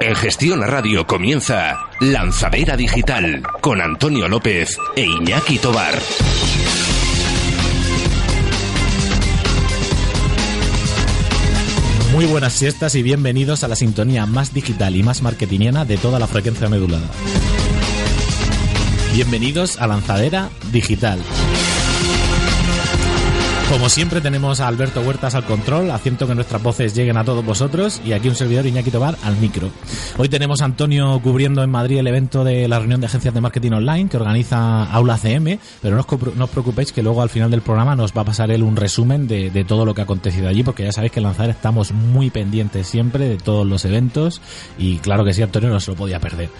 En Gestión a Radio comienza Lanzadera Digital con Antonio López e Iñaki Tobar. Muy buenas siestas y bienvenidos a la sintonía más digital y más marketingiana de toda la frecuencia medulada. Bienvenidos a Lanzadera Digital. Como siempre tenemos a Alberto Huertas al control, haciendo que nuestras voces lleguen a todos vosotros y aquí un servidor Iñaki Tobar al micro. Hoy tenemos a Antonio cubriendo en Madrid el evento de la reunión de agencias de marketing online que organiza Aula CM, pero no os, no os preocupéis que luego al final del programa nos va a pasar él un resumen de, de todo lo que ha acontecido allí porque ya sabéis que en Lanzar estamos muy pendientes siempre de todos los eventos y claro que sí, Antonio no se lo podía perder.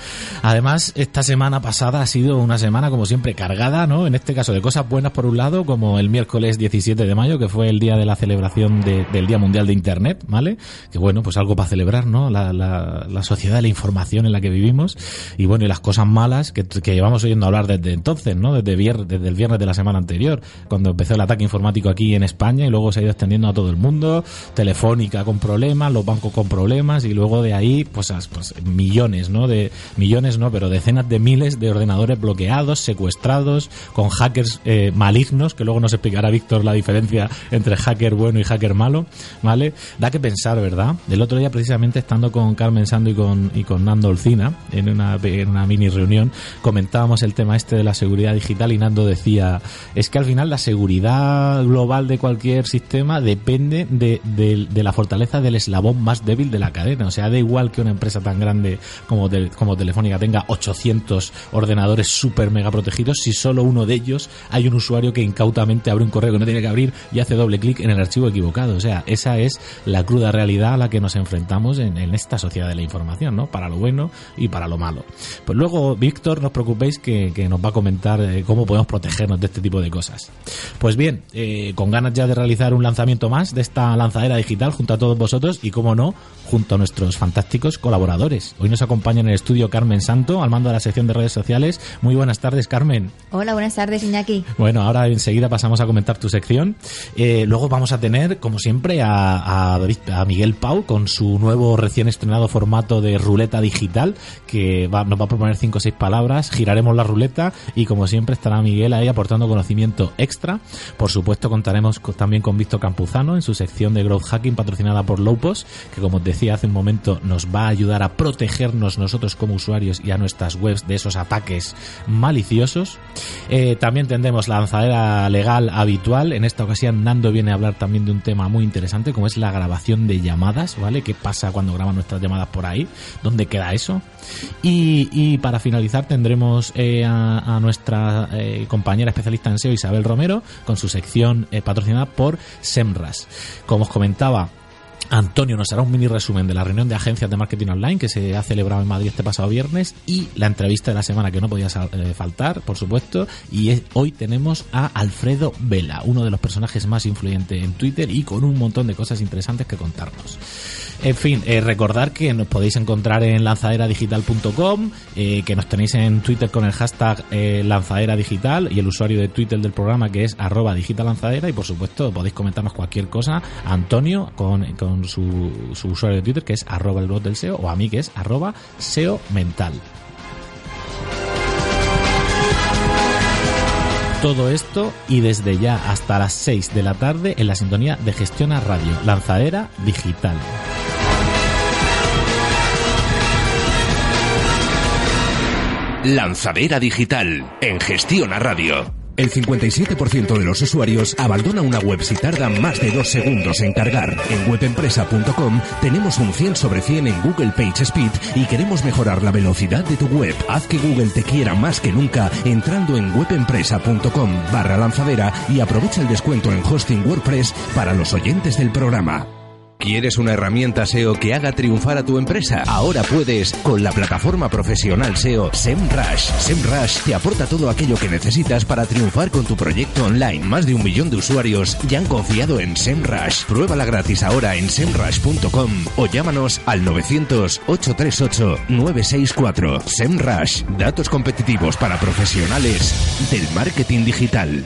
Además, esta semana pasada ha sido una semana como siempre cargada, ¿no? En este caso de cosas buenas por un lado, como el miércoles 17 de mayo, que fue el día de la celebración de, del Día Mundial de Internet, ¿vale? Que bueno, pues algo para celebrar, ¿no? La, la, la, sociedad de la información en la que vivimos y bueno, y las cosas malas que, que llevamos oyendo hablar desde entonces, ¿no? Desde, vier, desde el viernes de la semana anterior, cuando empezó el ataque informático aquí en España y luego se ha ido extendiendo a todo el mundo, Telefónica con problemas, los bancos con problemas y luego de ahí, pues, pues millones, ¿no? De millones, no, pero decenas de miles de ordenadores bloqueados, secuestrados, con hackers eh, malignos, que luego nos explicará Víctor la diferencia entre hacker bueno y hacker malo, ¿vale? Da que pensar, ¿verdad? El otro día precisamente estando con Carmen Sando y con, y con Nando Olcina en una, en una mini reunión comentábamos el tema este de la seguridad digital y Nando decía, es que al final la seguridad global de cualquier sistema depende de, de, la fortaleza del eslabón más débil de la cadena, o sea, da igual que una empresa tan grande como, como Telefónica tenga 800 ordenadores super mega protegidos si solo uno de ellos hay un usuario que incautamente abre un correo que no tiene que abrir y hace doble clic en el archivo equivocado. O sea, esa es la cruda realidad a la que nos enfrentamos en, en, esta sociedad de la información, ¿no? Para lo bueno y para lo malo. Pues luego, Víctor, no os preocupéis que, que nos va a comentar eh, cómo podemos protegernos de este tipo de cosas. Pues bien, eh, con ganas ya de realizar un lanzamiento más de esta lanzadera digital junto a todos vosotros y, como no, junto a nuestros fantásticos colaboradores. Hoy nos acompaña en el estudio Carmen Santo, al mando de la sección de redes sociales. Muy buenas tardes, Carmen. Hola, buenas tardes, Iñaki. Bueno, ahora enseguida pasamos a comentar tu sección. Eh, luego vamos a tener, como siempre, a, Miguel Pau con su nuevo recién estrenado formato de ruleta digital, que nos va a proponer cinco o seis palabras, giraremos la ruleta y como siempre estará Miguel ahí aportando conocimiento extra. Por supuesto contaremos con, también con Víctor Campuzano en su sección de Growth Hacking patrocinada por Lowpost, que como os decía hace un momento nos va a ayudar a protegernos nosotros como usuarios y a nuestras webs de esos ataques maliciosos. Eh, también tendremos la lanzadera legal habitual, en esta ocasión Nando viene a hablar también de un tema muy interesante como es la grabación de llamadas, ¿vale? ¿Qué pasa cuando graban nuestras llamadas por ahí? ¿Dónde queda eso? Y, y para finalizar tendremos eh, a, nuestra eh, compañera especialista en SEO Isabel Romero con su sección eh, patrocinada por Semras. Como os comentaba, Antonio nos hará un mini resumen de la reunión de agencias de marketing online que se ha celebrado en Madrid este pasado viernes y la entrevista de la semana que no podía eh, faltar, por supuesto. Y hoy tenemos a Alfredo Vela, uno de los personajes más influyentes en Twitter y con un montón de cosas interesantes que contarnos. En fin, eh, recordar que nos podéis encontrar en lanzaderadigital.com, eh, que nos tenéis en Twitter con el hashtag eh, lanzaderadigital y el usuario de Twitter del programa que es arroba digitalanzadera y por supuesto podéis comentarnos cualquier cosa a Antonio con, su, usuario de Twitter que es arroba el blog del SEO o a mí que es arroba SEO mental. Todo esto y desde ya hasta las 6 de la tarde en la sintonía de Gestiona Radio, Lanzadera Digital. Lanzadera Digital en Gestiona Radio. El 57% de los usuarios abandona una web si tarda más de dos segundos en cargar. En webempresa.com tenemos un 100 sobre 100 en Google Page Speed y queremos mejorar la velocidad de tu web. Haz que Google te quiera más que nunca entrando en webempresa.com barra lanzadera y aprovecha el descuento en hosting WordPress para los oyentes del programa. ¿Quieres una herramienta SEO que haga triunfar a tu empresa? Ahora puedes con la plataforma profesional SEO SEMrush. SEMrush te aporta todo aquello que necesitas para triunfar con tu proyecto online. Más de un millón de usuarios ya han confiado en SEMrush. Pruébala gratis ahora en semrush.com o llámanos al 900 838 964. SEMrush. Datos competitivos para profesionales del marketing digital.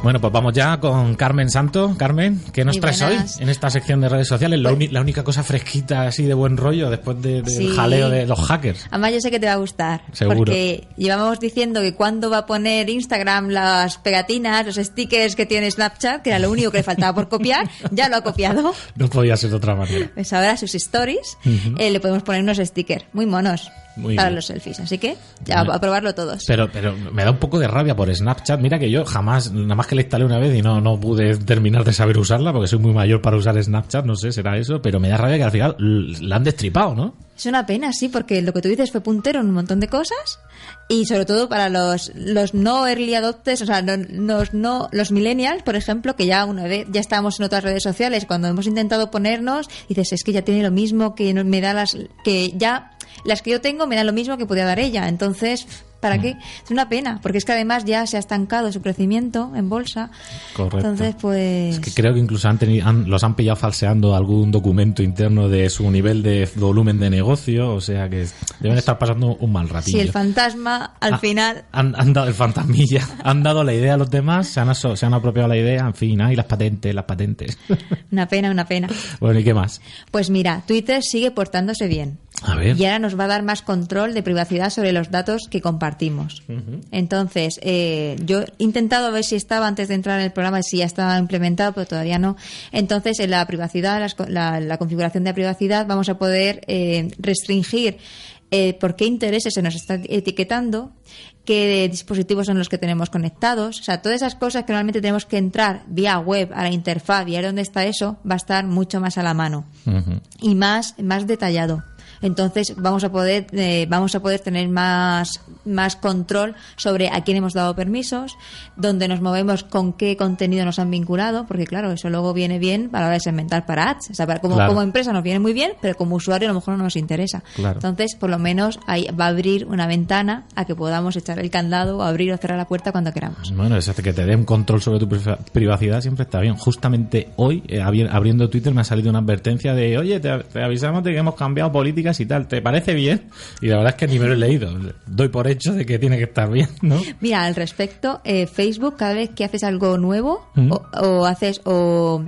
Bueno, pues vamos ya con Carmen Santo. Carmen, ¿qué nos traes hoy en esta sección de redes sociales? La, Pues- la única cosa fresquita así de buen rollo después de- del Sí. jaleo de los hackers. Además, yo sé que te va a gustar. Seguro. Porque llevamos diciendo que cuándo va a poner Instagram las pegatinas, los stickers que tiene Snapchat, que era lo único que le faltaba por copiar, ya lo ha copiado. No podía ser de otra manera. Pues ahora sus stories eh, le podemos poner unos stickers muy monos Muy para bien. los selfies. Así que ya a probarlo todos. Pero, pero me da un poco de rabia por Snapchat. Mira que yo jamás, nada más que la instalé una vez y no, no pude terminar de saber usarla porque soy muy mayor para usar Snapchat, no sé, será eso, pero me da rabia que al final la han destripado, ¿no? Es una pena, sí, porque lo que tú dices fue puntero en un montón de cosas y sobre todo para los, los no early adopters, o sea, no- los no los millennials, por ejemplo, que ya una vez ya estábamos en otras redes sociales, cuando hemos intentado ponernos, dices, es que ya tiene lo mismo que me da las que ya las que yo tengo me dan lo mismo que podía dar ella, entonces ¿Para qué? Es una pena, porque es que además ya se ha estancado su crecimiento en bolsa. Correcto. Entonces, pues... Es que creo que incluso han tenido, han- los han pillado falseando algún documento interno de su nivel de volumen de negocio, o sea que deben estar pasando un mal ratillo. si el fantasma al Ah, final... Han, han dado el fantasmilla, han dado la idea a los demás, se han, aso- se han apropiado la idea, en fin, y las patentes, las patentes. Una pena, una pena. bueno, ¿y qué más? Pues mira, Twitter sigue portándose bien. A ver. Y ahora nos va a dar más control de privacidad sobre los datos que compartimos. Entonces, eh, yo he intentado ver si estaba antes de entrar en el programa, si ya estaba implementado, pero todavía no. Entonces, en la privacidad, las la, la configuración de privacidad, vamos a poder eh, restringir eh, por qué intereses se nos está etiquetando, qué dispositivos son los que tenemos conectados, o sea, todas esas cosas que normalmente tenemos que entrar vía web a la interfaz y a dónde está eso, va a estar mucho más a la mano y más más detallado. Entonces vamos a poder eh, vamos a poder tener más más control sobre a quién hemos dado permisos, dónde nos movemos, con qué contenido nos han vinculado, porque claro eso luego viene bien para la hora de segmentar para ads, o sea, para- como Claro. como empresa nos viene muy bien, pero como usuario a lo mejor no nos interesa. Claro. Entonces por lo menos ahí va a abrir una ventana a que podamos echar el candado o abrir o cerrar la puerta cuando queramos. Bueno, eso es que te dé un control sobre tu priva- privacidad siempre está bien. Justamente hoy, eh, abri- abriendo Twitter, me ha salido una advertencia de, oye, te, te avisamos de que hemos cambiado y tal, ¿te parece bien? Y la verdad es que ni me lo he leído. Doy por hecho de que tiene que estar bien, ¿no? Mira, al respecto, eh, Facebook, cada vez que haces algo nuevo Mm. o, o haces o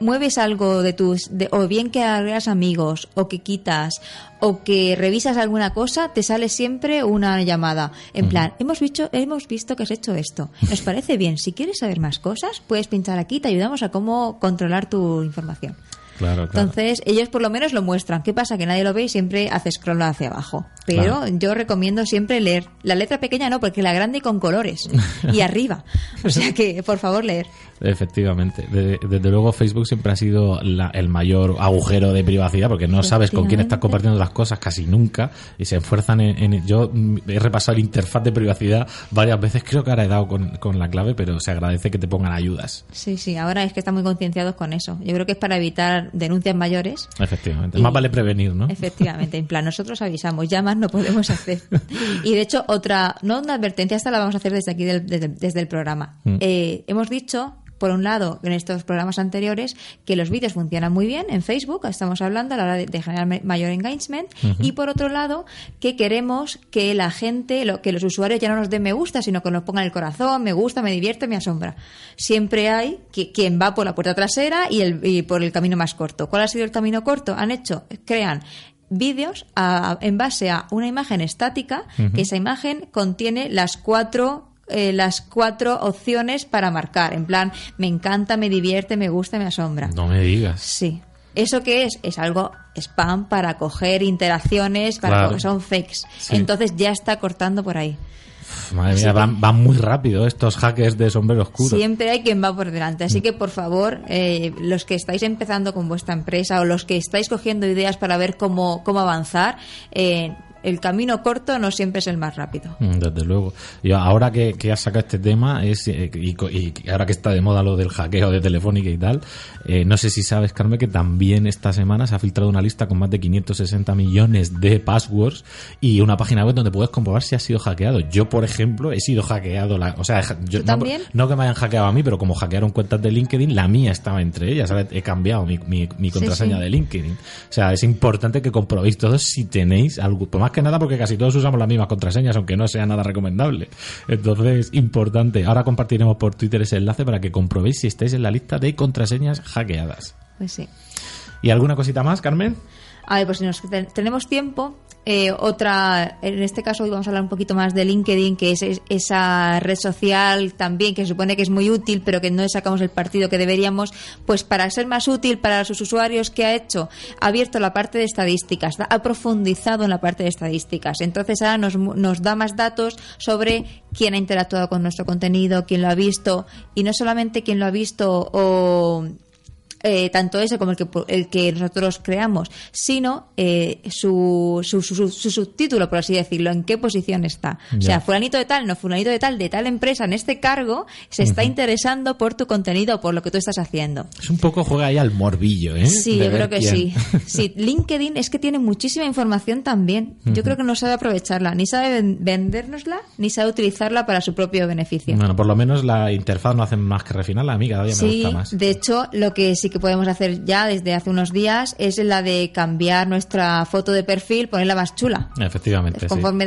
mueves algo de tus de- o bien que agregas amigos o que quitas o que revisas alguna cosa te sale siempre una llamada en plan hemos visto hemos visto que has hecho esto nos parece bien si quieres saber más cosas puedes pinchar aquí te ayudamos a cómo controlar tu información Claro, claro. entonces, ellos por lo menos lo muestran. ¿Qué pasa? Que nadie lo ve y siempre hace scroll hacia abajo. Pero Claro. yo recomiendo siempre leer. La letra pequeña no, porque la grande y con colores. y arriba. O sea que, por favor, leer. Efectivamente. De- desde luego Facebook siempre ha sido la- el mayor agujero de privacidad porque no sabes con quién estás compartiendo las cosas casi nunca y se esfuerzan en... en- yo he repasado el interfaz de privacidad varias veces, creo que ahora he dado con, con la clave, pero se agradece que te pongan ayudas. Sí, sí, ahora es que están muy concienciados con eso. Yo creo que es para evitar denuncias mayores. Efectivamente. Y- Más vale prevenir, ¿no? Efectivamente, en plan, nosotros avisamos, ya más no podemos hacer. Y de hecho, otra, no una advertencia, esta la vamos a hacer desde aquí, del- desde, desde el programa. Mm. Eh, hemos dicho, por un lado, en estos programas anteriores, que los vídeos funcionan muy bien en Facebook, estamos hablando a la hora de, de generar mayor engagement, y por otro lado, que queremos que la gente, lo, que los usuarios ya no nos den me gusta, sino que nos pongan el corazón, me gusta, me divierte, me asombra. Siempre hay que, quien va por la puerta trasera y, el, y por el camino más corto. ¿Cuál ha sido el camino corto? Han hecho, crean vídeos en base a una imagen estática, que esa imagen contiene las cuatro eh, las cuatro opciones para marcar. En plan, me encanta, me divierte, me gusta, me asombra. No me digas. Sí. ¿Eso qué es? Es algo spam para coger interacciones, para Claro. coger- son fakes. Sí. Entonces ya está cortando por ahí. Uf, Madre Así mía, que- van, van muy rápido estos hackers de sombrero oscuro. Siempre hay quien va por delante. Así que, por favor, eh, los que estáis empezando con vuestra empresa o los que estáis cogiendo ideas para ver cómo, cómo avanzar, eh, el camino corto no siempre es el más rápido. Mm, desde luego. Y ahora que, has sacado este tema, es eh, y, ahora que está de moda lo del hackeo de Telefónica y tal, eh, no sé si sabes, Carmen, que también esta semana se ha filtrado una lista con más de 560 millones de passwords y una página web donde puedes comprobar si has sido hackeado. Yo, por ejemplo, he sido hackeado. La, o sea, yo, también? No, que me hayan hackeado a mí, pero como hackearon cuentas de LinkedIn, la mía estaba entre ellas. He cambiado mi, mi, contraseña de LinkedIn. O sea, es importante que comprobéis todos si tenéis algo. Más que nada porque casi todos usamos las mismas contraseñas, aunque no sea nada recomendable. Entonces, importante. Ahora compartiremos por Twitter ese enlace para que comprobéis si estáis en la lista de contraseñas hackeadas. Pues sí. ¿Y alguna cosita más, Carmen? A ver, pues si nos, tenemos tiempo, eh, otra, en este caso hoy vamos a hablar un poquito más de LinkedIn, que es, esa red social también que se supone que es muy útil, pero que no sacamos el partido que deberíamos, pues para ser más útil para sus usuarios, ¿qué ha hecho? Ha abierto la parte de estadísticas, ha profundizado en la parte de estadísticas. Entonces ahora nos, nos da más datos sobre quién ha interactuado con nuestro contenido, quién lo ha visto, y no solamente quién lo ha visto o eh, tanto ese como el que, el que nosotros creamos, sino eh, su, su, su, subtítulo, por así decirlo, en qué posición está. O sea, fulanito de tal, no fulanito de tal, de tal empresa, en este cargo, se está interesando por tu contenido, por lo que tú estás haciendo. Es un poco juega ahí al morbillo, ¿eh? Sí, yo creo que sí. sí. LinkedIn es que tiene muchísima información también. Yo creo que no sabe aprovecharla, ni sabe vendérnosla, ni sabe utilizarla para su propio beneficio. Bueno, por lo menos la interfaz no hace más que refinarla, a mí cada día me gusta más. De hecho, lo que sí que podemos hacer ya desde hace unos días es la de cambiar nuestra foto de perfil, ponerla más chula. Efectivamente. Conforme,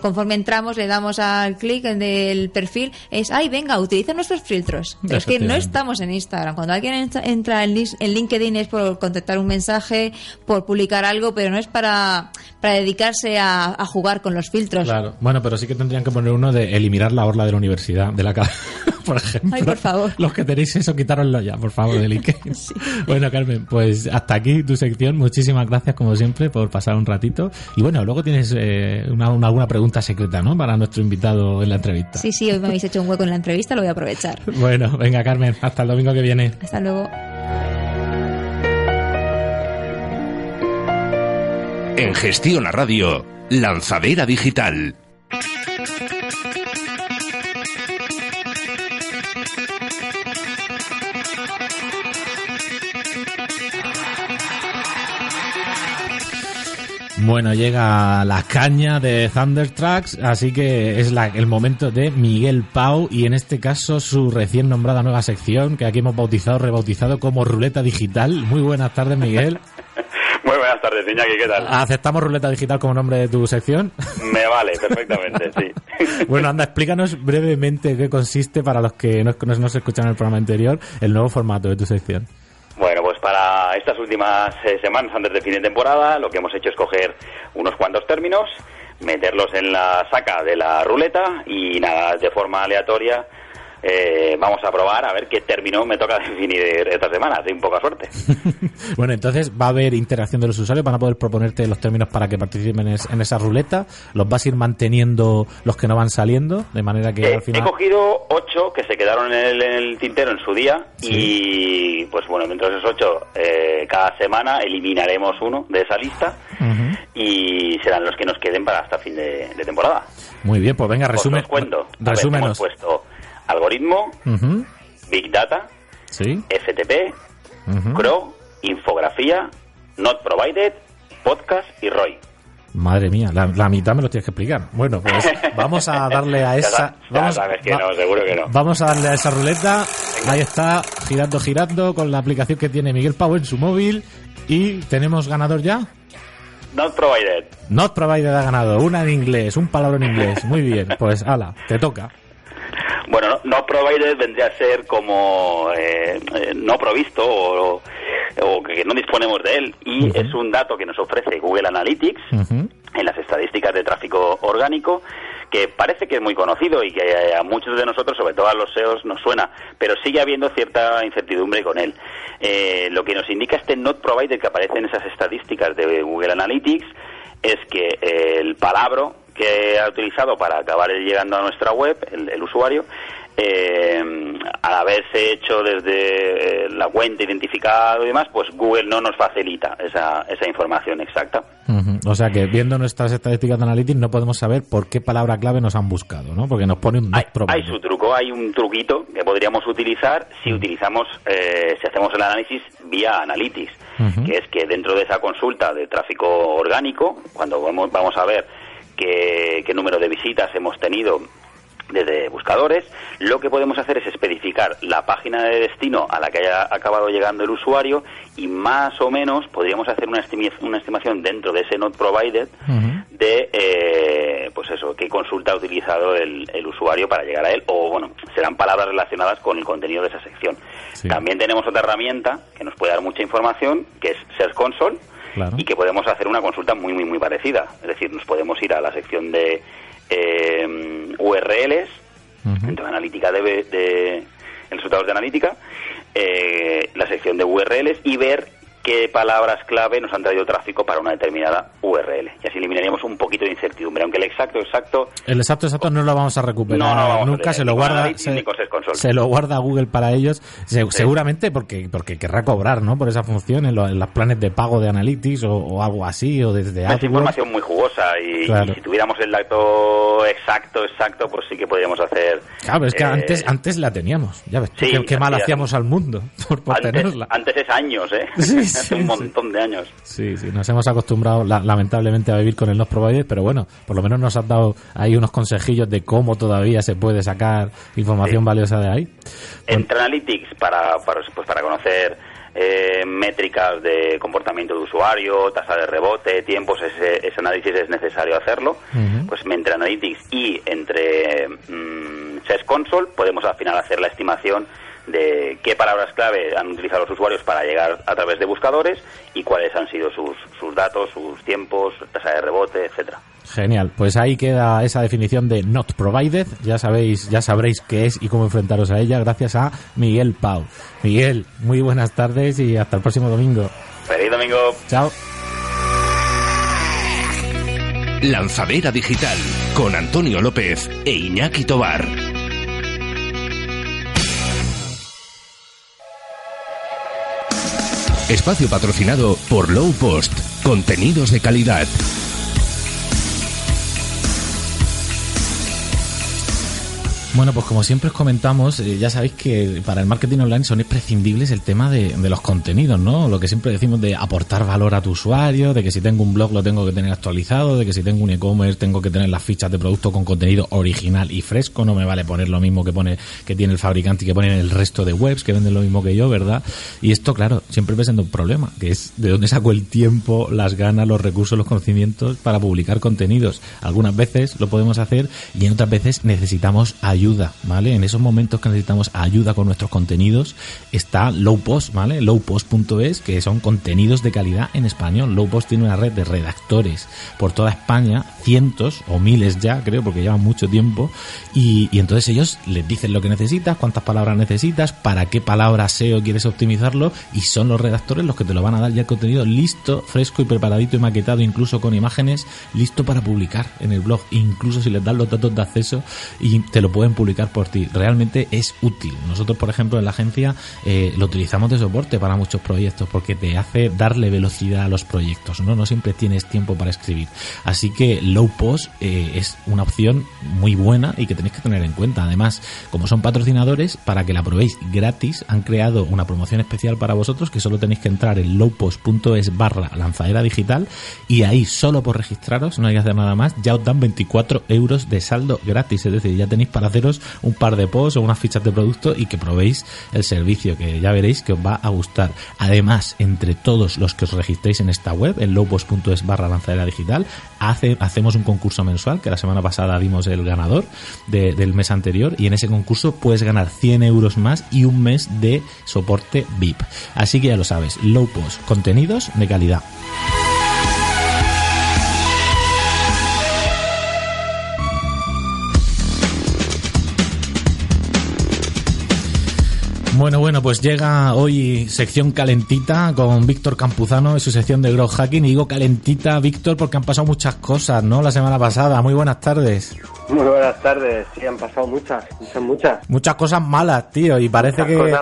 conforme entramos, le damos al clic en el perfil, es, ay, venga, utiliza nuestros filtros. Es que no estamos en Instagram. Cuando alguien entra en, LinkedIn es por contestar un mensaje, por publicar algo, pero no es para, para dedicarse a, jugar con los filtros. Claro. Bueno, pero sí que tendrían que poner uno de eliminar la orla de la universidad, de la por ejemplo. Ay, por favor. Los que tenéis eso, quitároslo ya, por favor, de LinkedIn. Bueno, Carmen, pues hasta aquí tu sección. Muchísimas gracias, como siempre, por pasar un ratito. Y bueno, luego tienes eh, una, alguna pregunta secreta, ¿no? Para nuestro invitado en la entrevista. Sí, sí, hoy me habéis hecho un hueco en la entrevista, lo voy a aprovechar. Bueno, venga, Carmen, hasta el domingo que viene. Hasta luego. En Gestión a Radio, Lanzadera Digital. Bueno, llega la caña de Thundertracks, así que es la, el momento de Miguel Pau y en este caso su recién nombrada nueva sección que aquí hemos bautizado, rebautizado como Ruleta Digital. Muy buenas tardes, Miguel. Muy buenas tardes, Iñaki, ¿qué tal? ¿Aceptamos Ruleta Digital como nombre de tu sección? Me vale, perfectamente, sí. bueno, anda, explícanos brevemente qué consiste para los que no, no, no se escuchan en el programa anterior el nuevo formato de tu sección. Bueno, pues para estas últimas eh, semanas antes de fin de temporada, lo que hemos hecho es coger unos cuantos términos, meterlos en la saca de la ruleta y nada, de forma aleatoria eh, vamos a probar a ver qué término me toca definir esta semana, un poca suerte. bueno, entonces va a haber interacción de los usuarios, van a poder proponerte los términos para que participen en esa ruleta, los vas a ir manteniendo los que no van saliendo, de manera que al final... He cogido ocho que se quedaron en el, tintero en su día y pues bueno, dentro de esos ocho, eh, cada semana eliminaremos uno de esa lista y serán los que nos queden para hasta fin de, temporada. Muy bien, pues venga, resume, cuento. hemos puesto algoritmo, Big Data, FTP, CRO, infografía, Not Provided, podcast y ROI. Madre mía, la, mitad me lo tienes que explicar. Bueno, pues vamos a darle a esa. vamos, que no, seguro que no. Vamos a darle a esa ruleta. Ahí está, girando, girando, con la aplicación que tiene Miguel Pau en su móvil. Y tenemos ganador ya. Not provided. Not provided ha ganado. Una en inglés, un palabra en inglés. Muy bien, pues ala, te toca. Bueno, no, provided vendría a ser como eh, eh, no provisto o, que no disponemos de él. Y es un dato que nos ofrece Google Analytics en las estadísticas de tráfico orgánico que parece que es muy conocido y que a muchos de nosotros, sobre todo a los SEOs, nos suena, pero sigue habiendo cierta incertidumbre con él. Eh, lo que nos indica este not provided que aparece en esas estadísticas de Google Analytics es que el palabra que ha utilizado para acabar llegando a nuestra web, el, usuario, eh, al haberse hecho desde eh, la cuenta identificado y demás, pues Google no nos facilita esa, esa información exacta. O sea que viendo nuestras estadísticas de Analytics no podemos saber por qué palabra clave nos han buscado, ¿no? Porque nos pone un hay, hay su truco, hay un truquito que podríamos utilizar si utilizamos, eh, si hacemos el análisis vía Analytics, que es que dentro de esa consulta de tráfico orgánico, cuando vamos, vamos a ver qué, qué número de visitas hemos tenido desde buscadores, lo que podemos hacer es especificar la página de destino a la que haya acabado llegando el usuario y más o menos podríamos hacer una, una estimación dentro de ese not provided de, eh, pues eso, qué consulta ha utilizado el, usuario para llegar a él o, bueno, serán palabras relacionadas con el contenido de esa sección. También tenemos otra herramienta que nos puede dar mucha información, que es Search Console, y que podemos hacer una consulta muy, muy, muy parecida. Es decir, nos podemos ir a la sección de eh, URLs, de analítica de, de, resultados de analítica, eh, la sección de URLs y ver qué palabras clave nos han traído tráfico para una determinada URL. Y así eliminaríamos un poquito de incertidumbre, aunque el exacto exacto... El exacto exacto no lo vamos a recuperar nunca, se lo guarda se, lo guarda Google para ellos, seguramente porque porque querrá cobrar ¿no? por esa función en, los planes de pago de Analytics o, algo así, o desde Es información muy jugosa y, si tuviéramos el dato exacto, exacto, pues sí que podríamos hacer... Claro, es que eh, antes antes la teníamos, ya ves, qué, mal hacíamos al mundo por, antes, tenerla. Antes es años, ¿eh? Sí, hace un montón de años. Sí, sí, nos hemos acostumbrado lamentablemente a vivir con el no provider, pero bueno, por lo menos nos has dado ahí unos consejillos de cómo todavía se puede sacar información valiosa de ahí. Entre Analytics para, para, pues para conocer eh, métricas de comportamiento de usuario, tasa de rebote, tiempos, ese, ese análisis es necesario hacerlo. Pues entre Analytics y entre mmm, Console podemos al final hacer la estimación de qué palabras clave han utilizado los usuarios para llegar a través de buscadores y cuáles han sido sus, sus datos, sus tiempos, tasa de rebote, etcétera. Genial, pues ahí queda esa definición de not provided. Ya sabéis, ya sabréis qué es y cómo enfrentaros a ella gracias a Miguel Pau. Miguel, muy buenas tardes y hasta el próximo domingo. Feliz domingo. Chao. Lanzadera digital con Antonio López e Iñaki Tobar. Espacio patrocinado por Low Post. Contenidos de calidad. Bueno, pues como siempre os comentamos, eh, ya sabéis que para el marketing online son imprescindibles el tema de, los contenidos, ¿no? Lo que siempre decimos de aportar valor a tu usuario, de que si tengo un blog lo tengo que tener actualizado, de que si tengo un e-commerce tengo que tener las fichas de producto con contenido original y fresco, no me vale poner lo mismo que pone que tiene el fabricante y que ponen el resto de webs que venden lo mismo que yo, ¿verdad? Y esto, claro, siempre presenta un problema, que es de dónde saco el tiempo, las ganas, los recursos, los conocimientos para publicar contenidos. Algunas veces lo podemos hacer y en otras veces necesitamos ayuda ayuda, ¿vale? En esos momentos que necesitamos ayuda con nuestros contenidos está Lowpost, ¿vale? Lowpost.es, que son contenidos de calidad en español. Lowpost tiene una red de redactores por toda España, cientos o miles ya, creo, porque llevan mucho tiempo, y, entonces ellos les dicen lo que necesitas, cuántas palabras necesitas, para qué palabras SEO quieres optimizarlo, y son los redactores los que te lo van a dar ya el contenido listo, fresco y preparadito y maquetado, incluso con imágenes, listo para publicar en el blog, incluso si les das los datos de acceso y te lo pueden publicar por ti. Realmente es útil. Nosotros, por ejemplo, en la agencia eh, lo utilizamos de soporte para muchos proyectos porque te hace darle velocidad a los proyectos. No, no siempre tienes tiempo para escribir. Así que Low Post eh, es una opción muy buena y que tenéis que tener en cuenta. Además, como son patrocinadores, para que la probéis gratis, han creado una promoción especial para vosotros que solo tenéis que entrar en lowpost.es barra lanzadera digital y ahí solo por registraros, no hay que hacer nada más, ya os dan 24 euros de saldo gratis. Es decir, ya tenéis para hacer un par de posts o unas fichas de producto y que probéis el servicio, que ya veréis que os va a gustar. Además, entre todos los que os registréis en esta web, en lowpost.es barra lanzadera digital, hace, hacemos un concurso mensual, que la semana pasada dimos el ganador del mes anterior, y en ese concurso puedes ganar 100 euros más y un mes de soporte VIP. Así que ya lo sabes, low post, contenidos de calidad. Bueno, bueno, pues llega hoy sección calentita con Víctor Campuzano en su sección de Growth Hacking. Y digo calentita, Víctor, porque han pasado muchas cosas, ¿no? La semana pasada. Muy buenas tardes. Muy buenas tardes. Sí, han pasado muchas, muchas, muchas. Muchas cosas malas, tío. Y parece que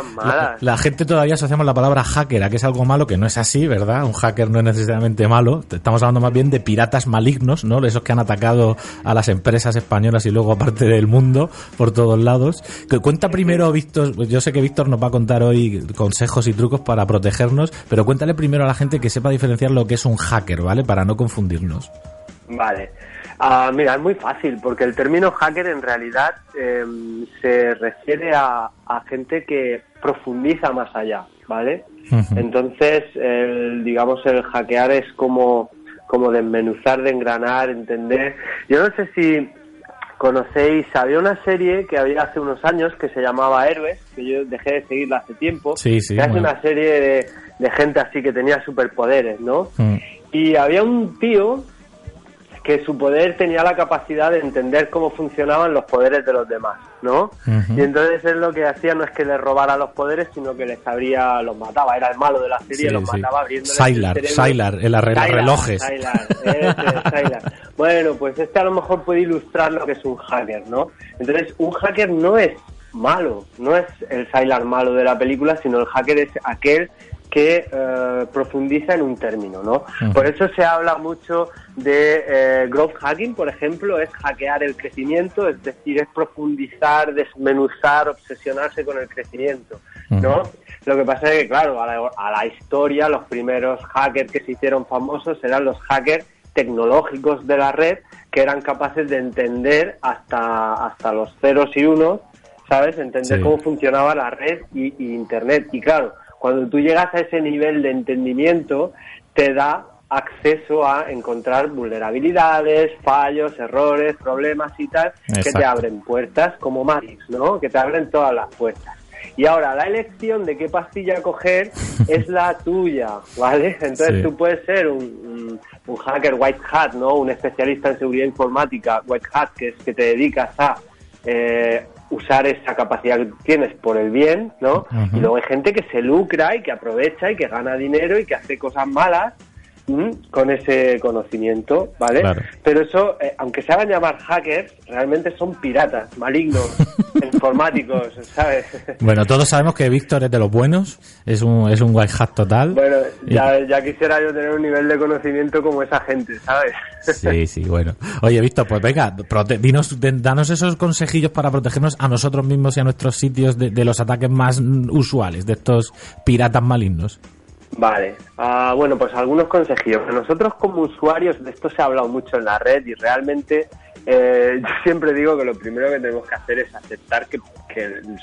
la, gente todavía asociamos la palabra hacker a que es algo malo, que no es así, ¿verdad? Un hacker no es necesariamente malo. Estamos hablando más bien de piratas malignos, ¿no? Esos que han atacado a las empresas españolas y luego aparte del mundo por todos lados. Cuenta primero, Víctor, yo sé que Víctor nos va a contar hoy consejos y trucos para protegernos, pero cuéntale primero a la gente que sepa diferenciar lo que es un hacker, ¿vale? Para no confundirnos. Vale. Ah, mira, es muy fácil, porque el término hacker en realidad em, se refiere a, gente que profundiza más allá, ¿vale? Entonces, digamos, el hackear es como, como desmenuzar, de engranar, entender. Yo no sé si conocéis, había una serie que había hace unos años que se llamaba Héroes, que yo dejé de seguirla hace tiempo. Sí, sí. Que es una serie de, gente así que tenía superpoderes, ¿no? Mm. Y había un tío que su poder tenía la capacidad de entender cómo funcionaban los poderes de los demás, ¿no? Y entonces él lo que hacía no es que le robara los poderes, sino que les abría, los mataba, era el malo de la serie, los mataba abriendo Sylar, Sylar, el relojes. Bueno, pues este a lo mejor puede ilustrar lo que es un hacker, ¿no? Entonces, un hacker no es malo, no es el Sylar malo de la película, sino el hacker es aquel que eh, profundiza en un término, ¿no? Por eso se habla mucho de eh, growth hacking, por ejemplo, es hackear el crecimiento, es decir, es profundizar, desmenuzar, obsesionarse con el crecimiento, ¿no? Lo que pasa es que, claro, a la, a la, historia, los primeros hackers que se hicieron famosos eran los hackers tecnológicos de la red que eran capaces de entender hasta, hasta los ceros y unos, ¿sabes? Entender cómo funcionaba la red y, y Internet. Y claro, cuando tú llegas a ese nivel de entendimiento, te da acceso a encontrar vulnerabilidades, fallos, errores, problemas y tal, que te abren puertas como Matrix, ¿no? Que te abren todas las puertas. Y ahora, la elección de qué pastilla coger es la tuya, ¿vale? Entonces tú puedes ser un, un, hacker white hat, ¿no? Un especialista en seguridad informática white hat, que es que te dedicas a eh, usar esa capacidad que tienes por el bien, ¿no? Y luego hay gente que se lucra y que aprovecha y que gana dinero y que hace cosas malas con ese conocimiento, ¿vale? Pero eso, eh, aunque se hagan llamar hackers, realmente son piratas, malignos, informáticos, ¿sabes? Bueno, todos sabemos que Víctor es de los buenos, es un, es un white hat total. Bueno, ya, ya quisiera yo tener un nivel de conocimiento como esa gente, ¿sabes? Sí, sí, bueno. Oye, Víctor, pues venga, dinos, danos esos consejillos para protegernos a nosotros mismos y a nuestros sitios de, de los ataques más usuales, de estos piratas malignos. Vale, ah, bueno, pues algunos consejos. Nosotros como usuarios, de esto se ha hablado mucho en la red y realmente eh, yo siempre digo que lo primero que tenemos que hacer es aceptar que,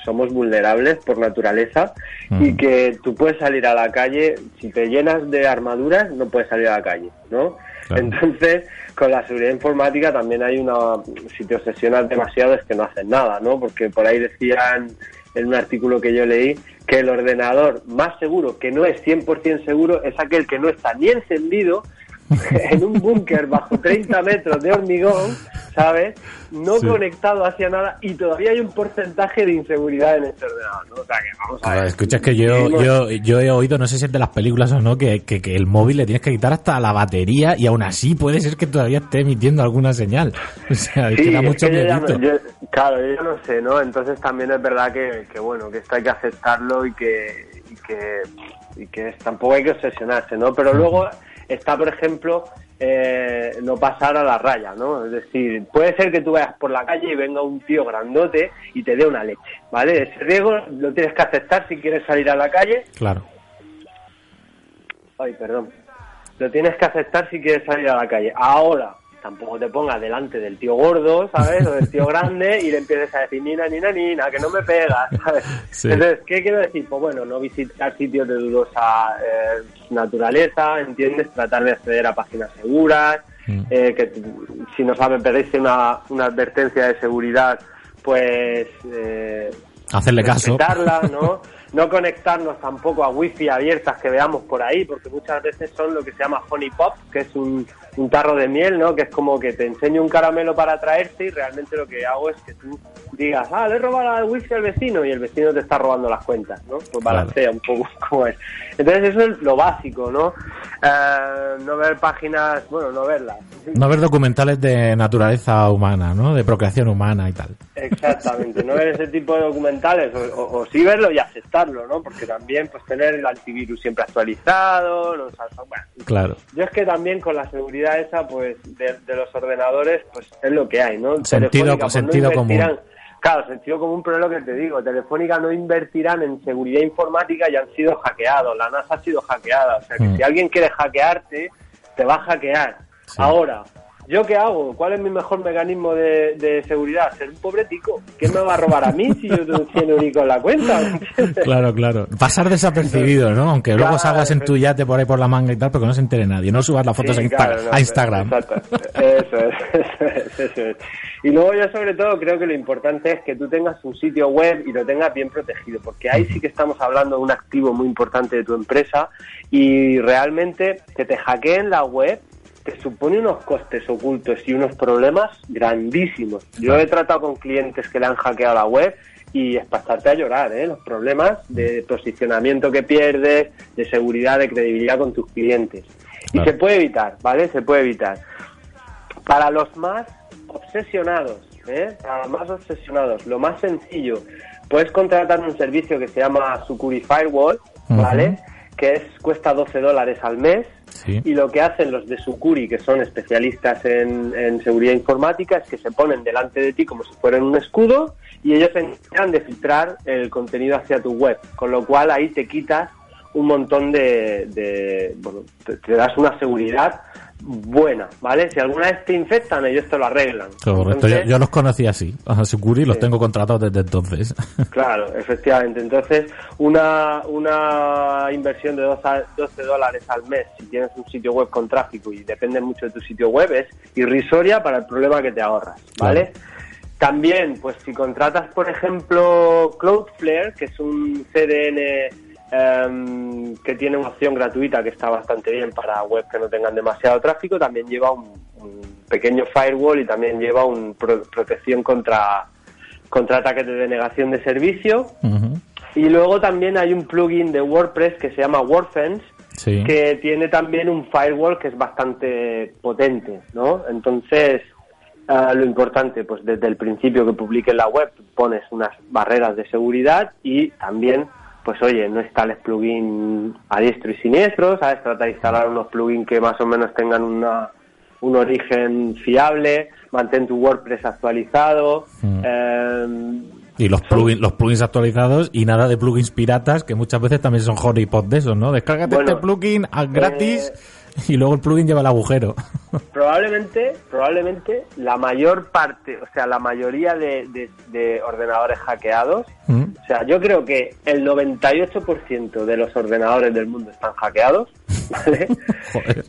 somos vulnerables por naturaleza y que tú puedes salir a la calle, si te llenas de armaduras, no puedes salir a la calle, ¿no? Entonces, con la seguridad informática también hay una, si te obsesionas demasiado es que no haces nada, ¿no? Porque por ahí decían en un artículo que yo leí que el ordenador más seguro, que no es 100% seguro, es aquel que no está ni encendido, en un búnker bajo 30 metros de hormigón, ¿sabes? No conectado hacia nada y todavía hay un porcentaje de inseguridad en este ordenador, ¿no? O sea, que vamos a ver. Escucha, es que yo, yo, yo he oído, no sé si es de las películas o no, que, que, el móvil le tienes que quitar hasta la batería y aún así puede ser que todavía esté emitiendo alguna señal. O sea, que da mucho miedo. Claro, yo no sé, ¿no? Entonces también es verdad que, que bueno, que esto hay que aceptarlo y que, y que, y que tampoco hay que obsesionarse, ¿no? Pero luego está, por ejemplo, eh, no pasar a la raya, ¿no? Es decir, puede ser que tú vayas por la calle y venga un tío grandote y te dé una leche, ¿vale? Ese riesgo lo tienes que aceptar si quieres salir a la calle. Claro. Ay, perdón. Lo tienes que aceptar si quieres salir a la calle. Ahora, tampoco te pongas delante del tío gordo, ¿sabes? O del tío grande y le empieces a decir, nina, nina, nina, que no me pegas, ¿sabes? Entonces, ¿qué quiero decir? Pues bueno, no visitar sitios de dudosa eh, naturaleza, ¿entiendes? Tratar de acceder a páginas seguras, mm. eh, que si no saben pedirse una, una advertencia de seguridad, pues... Eh, Hacerle caso. ¿no? no conectarnos tampoco a wifi abiertas que veamos por ahí, porque muchas veces son lo que se llama honey pop, que es un, un tarro de miel, ¿no? Que es como que te enseño un caramelo para traerte y realmente lo que hago es que tú digas, ah, le he robado el wifi al vecino y el vecino te está robando las cuentas, ¿no? Pues balancea un poco como es. Entonces eso es lo básico, ¿no? Eh, no ver páginas, bueno, no verlas. No ver documentales de naturaleza humana, ¿no? De procreación humana y tal. Exactamente, no ver ese tipo de documentales o, o, sí verlo y aceptarlo, ¿no? Porque también pues tener el antivirus siempre actualizado, los, bueno, claro. Yo es que también con la seguridad esa pues de, de los ordenadores pues es lo que hay, ¿no? Sentido, sentido no común. Claro, sentido común, pero es lo que te digo, Telefónica no invertirán en seguridad informática y han sido hackeados, la NASA ha sido hackeada, o sea que mm. si alguien quiere hackearte, te va a hackear. Ahora, ¿Yo qué hago? ¿Cuál es mi mejor mecanismo de, seguridad? Ser un pobre tico. ¿Quién me va a robar a mí si yo tengo 100 euros en la cuenta? claro, claro. Pasar desapercibido, ¿no? Aunque luego salgas en tu yate por ahí por la manga y tal, pero que no se entere nadie. No subas las fotos a, Instagram. Exacto. Eso es, eso es, Y luego yo sobre todo creo que lo importante es que tú tengas un sitio web y lo tengas bien protegido, porque ahí sí que estamos hablando de un activo muy importante de tu empresa y realmente que te hackeen la web te supone unos costes ocultos y unos problemas grandísimos. Yo he tratado con clientes que le han hackeado la web y es para estarte a llorar, ¿eh? Los problemas de posicionamiento que pierdes, de seguridad, de credibilidad con tus clientes. Y se puede evitar, ¿vale? Se puede evitar. Para los más obsesionados, ¿eh? Para los más obsesionados, lo más sencillo, puedes contratar un servicio que se llama Sucuri Firewall, ¿vale? Que es, cuesta 12 dólares al mes y lo que hacen los de Sucuri, que son especialistas en, seguridad informática, es que se ponen delante de ti como si fueran un escudo y ellos se encargan de filtrar el contenido hacia tu web. Con lo cual ahí te quitas un montón de, bueno, te, das una seguridad buena, ¿vale? Si alguna vez te infectan, ellos te lo arreglan. Correcto, yo, los conocí así, a Securi los tengo contratados desde entonces. Claro, efectivamente. Entonces, una, una inversión de 12 dólares al mes, si tienes un sitio web con tráfico y depende mucho de tu sitio web, es irrisoria para el problema que te ahorras, ¿vale? También, pues si contratas, por ejemplo, Cloudflare, que es un CDN Em, que tiene una opción gratuita que está bastante bien para webs que no tengan demasiado tráfico, también lleva un, pequeño firewall y también lleva una protección contra, contra ataques de denegación de servicio. Y luego también hay un plugin de WordPress que se llama WordFence, que tiene también un firewall que es bastante potente, ¿no? Entonces, eh, lo importante, pues desde el principio que publiques la web, pones unas barreras de seguridad y también pues oye, no instales plugin a diestro y siniestro, ¿sabes? Trata de instalar unos plugins que más o menos tengan una, un origen fiable, mantén tu WordPress actualizado. Mm. Em, y los plugins, los plugins actualizados y nada de plugins piratas que muchas veces también son honeypot de esos, ¿no? Descárgate este plugin gratis. Eh, y luego el plugin lleva el agujero. Probablemente, probablemente la mayor parte, o sea, la mayoría de, de, ordenadores hackeados, mm. o sea, yo creo que el 98% de los ordenadores del mundo están hackeados, ¿vale?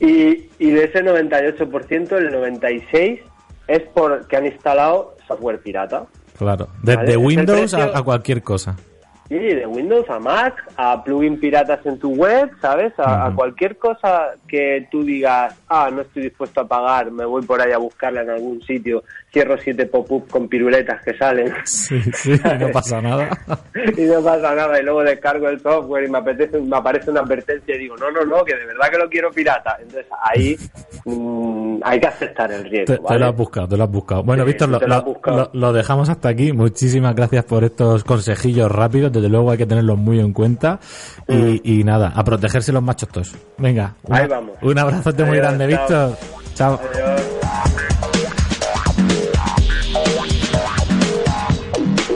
y, y de ese 98%, el 96% es porque han instalado software pirata. Claro, desde Windows a cualquier cosa. Sí, de Windows a Mac, a plugin piratas en tu web, ¿sabes? A, cualquier cosa que tú digas, ah, no estoy dispuesto a pagar, me voy por ahí a buscarla en algún sitio, cierro siete pop-up con piruletas que salen. Sí, sí, no pasa nada. y no pasa nada, y luego descargo el software y me apetece, me aparece una advertencia y digo, no, no, no, que de verdad que lo quiero pirata. Entonces ahí mm, hay que aceptar el riesgo. Te, lo has buscado, te lo has buscado. Bueno, Víctor, lo, lo, dejamos hasta aquí. Muchísimas gracias por estos consejillos rápidos desde luego hay que tenerlos muy en cuenta. Y, mm. nada, a protegerse los machos todos. Venga, Ahí vamos. un abrazote muy grande, Víctor. Chao.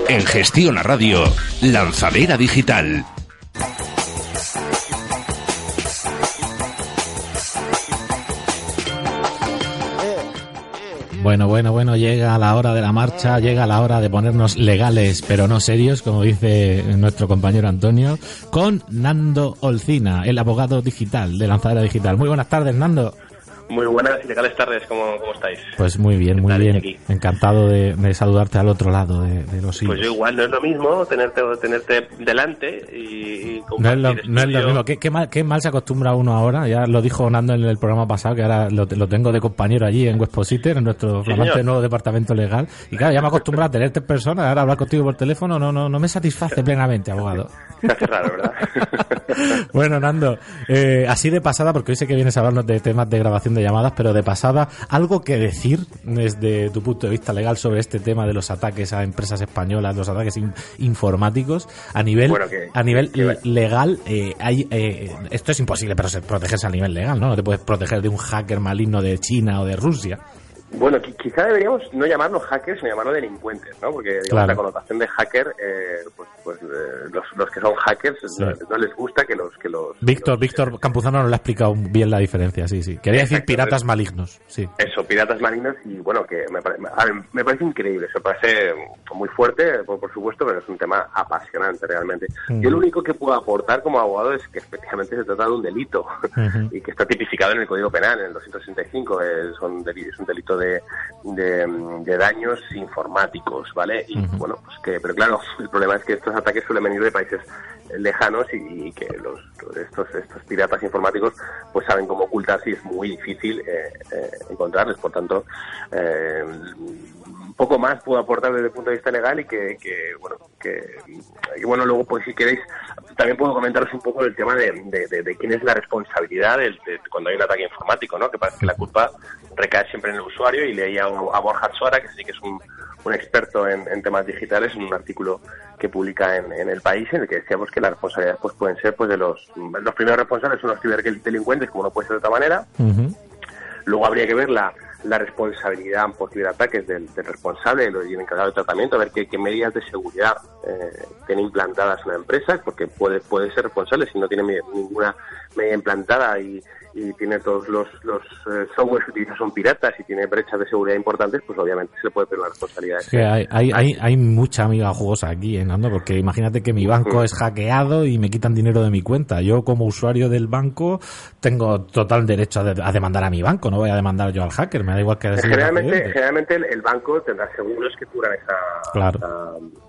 En Gestión a Radio, Lanzadera Digital Bueno, bueno, bueno, llega la hora de la marcha, llega la hora de ponernos legales, pero no serios, como dice nuestro compañero Antonio, con Nando Olcina, el abogado digital de Lanzadera Digital. Muy buenas tardes, Nando. Muy buenas y legales tardes, ¿cómo, cómo estáis? Pues muy bien, muy bien. Encantado de, saludarte al otro lado de, los hilos. Pues yo igual, no es lo mismo tenerte tenerte delante y, No es lo, no es lo mismo. ¿Qué, qué, mal, ¿Qué, mal, se acostumbra uno ahora? Ya lo dijo Nando en el programa pasado, que ahora lo, lo tengo de compañero allí en Westpositer, en nuestro flamante nuevo departamento legal. Y claro, ya me acostumbro a tenerte en persona, ahora hablar contigo por teléfono no, no, no me satisface plenamente, abogado. Se hace raro, ¿verdad? Bueno, Nando, eh, así de pasada, porque hoy sé que vienes a hablarnos de temas de grabación de llamadas, pero de pasada, ¿algo que decir desde tu punto de vista legal sobre este tema de los ataques a empresas españolas, los ataques informáticos? A nivel, a nivel legal, eh, hay, eh, esto es imposible, pero se protegerse a nivel legal, ¿no? No te puedes proteger de un hacker maligno de China o de Rusia. Bueno, quizá deberíamos no llamarlos hackers, sino llamarlos delincuentes, ¿no? Porque la connotación de hacker, eh, pues, pues eh, los, que son hackers no, les gusta que los que los Víctor Víctor Campuzano no le ha explicado bien la diferencia, sí, sí. Quería decir piratas malignos, sí. Eso, piratas malignos y bueno que me, me parece increíble, eso parece muy fuerte, por, supuesto, pero es un tema apasionante realmente. Mm. Yo lo único que puedo aportar como abogado es que efectivamente se trata de un delito y que está tipificado en el Código Penal, en el 265, es, son es un delito de, de, daños informáticos, ¿vale? Y bueno, pues que, pero claro, el problema es que estos ataques suelen venir de países lejanos y, que los, estos, estos piratas informáticos pues saben cómo ocultarse y es muy difícil eh, eh, encontrarles. Por tanto, eh, poco más puedo aportar desde el punto de vista legal y que, bueno, que, bueno, luego pues si queréis también puedo comentaros un poco el tema de, de, quién es la responsabilidad de, cuando hay un ataque informático, ¿no? Que parece que la culpa recae siempre en el usuario y leía a, Borja Suara, que sí que es un, un experto en, temas digitales, en un artículo que publica en, en, el país, en el que decíamos que las responsabilidades pues pueden ser pues de los los primeros responsables son los ciberdelincuentes, como no puede ser de otra manera. Luego habría que ver la, la responsabilidad por ciberataques del, del responsable y el encargado de tratamiento, a ver qué, medidas de seguridad eh, tiene implantadas una empresa, porque puede, puede ser responsable si no tiene ninguna medida implantada y, y tiene todos los, los eh, softwares que utiliza son piratas y tiene brechas de seguridad importantes, pues obviamente se le puede pedir la responsabilidad. que hay, hay, hay, hay, mucha amiga jugosa aquí, ¿eh, Porque imagínate que mi banco es hackeado y me quitan dinero de mi cuenta. Yo como usuario del banco tengo total derecho a, demandar a mi banco, no voy a demandar yo al hacker, me da igual que... Generalmente, generalmente el, banco tendrá seguros que cubran esa,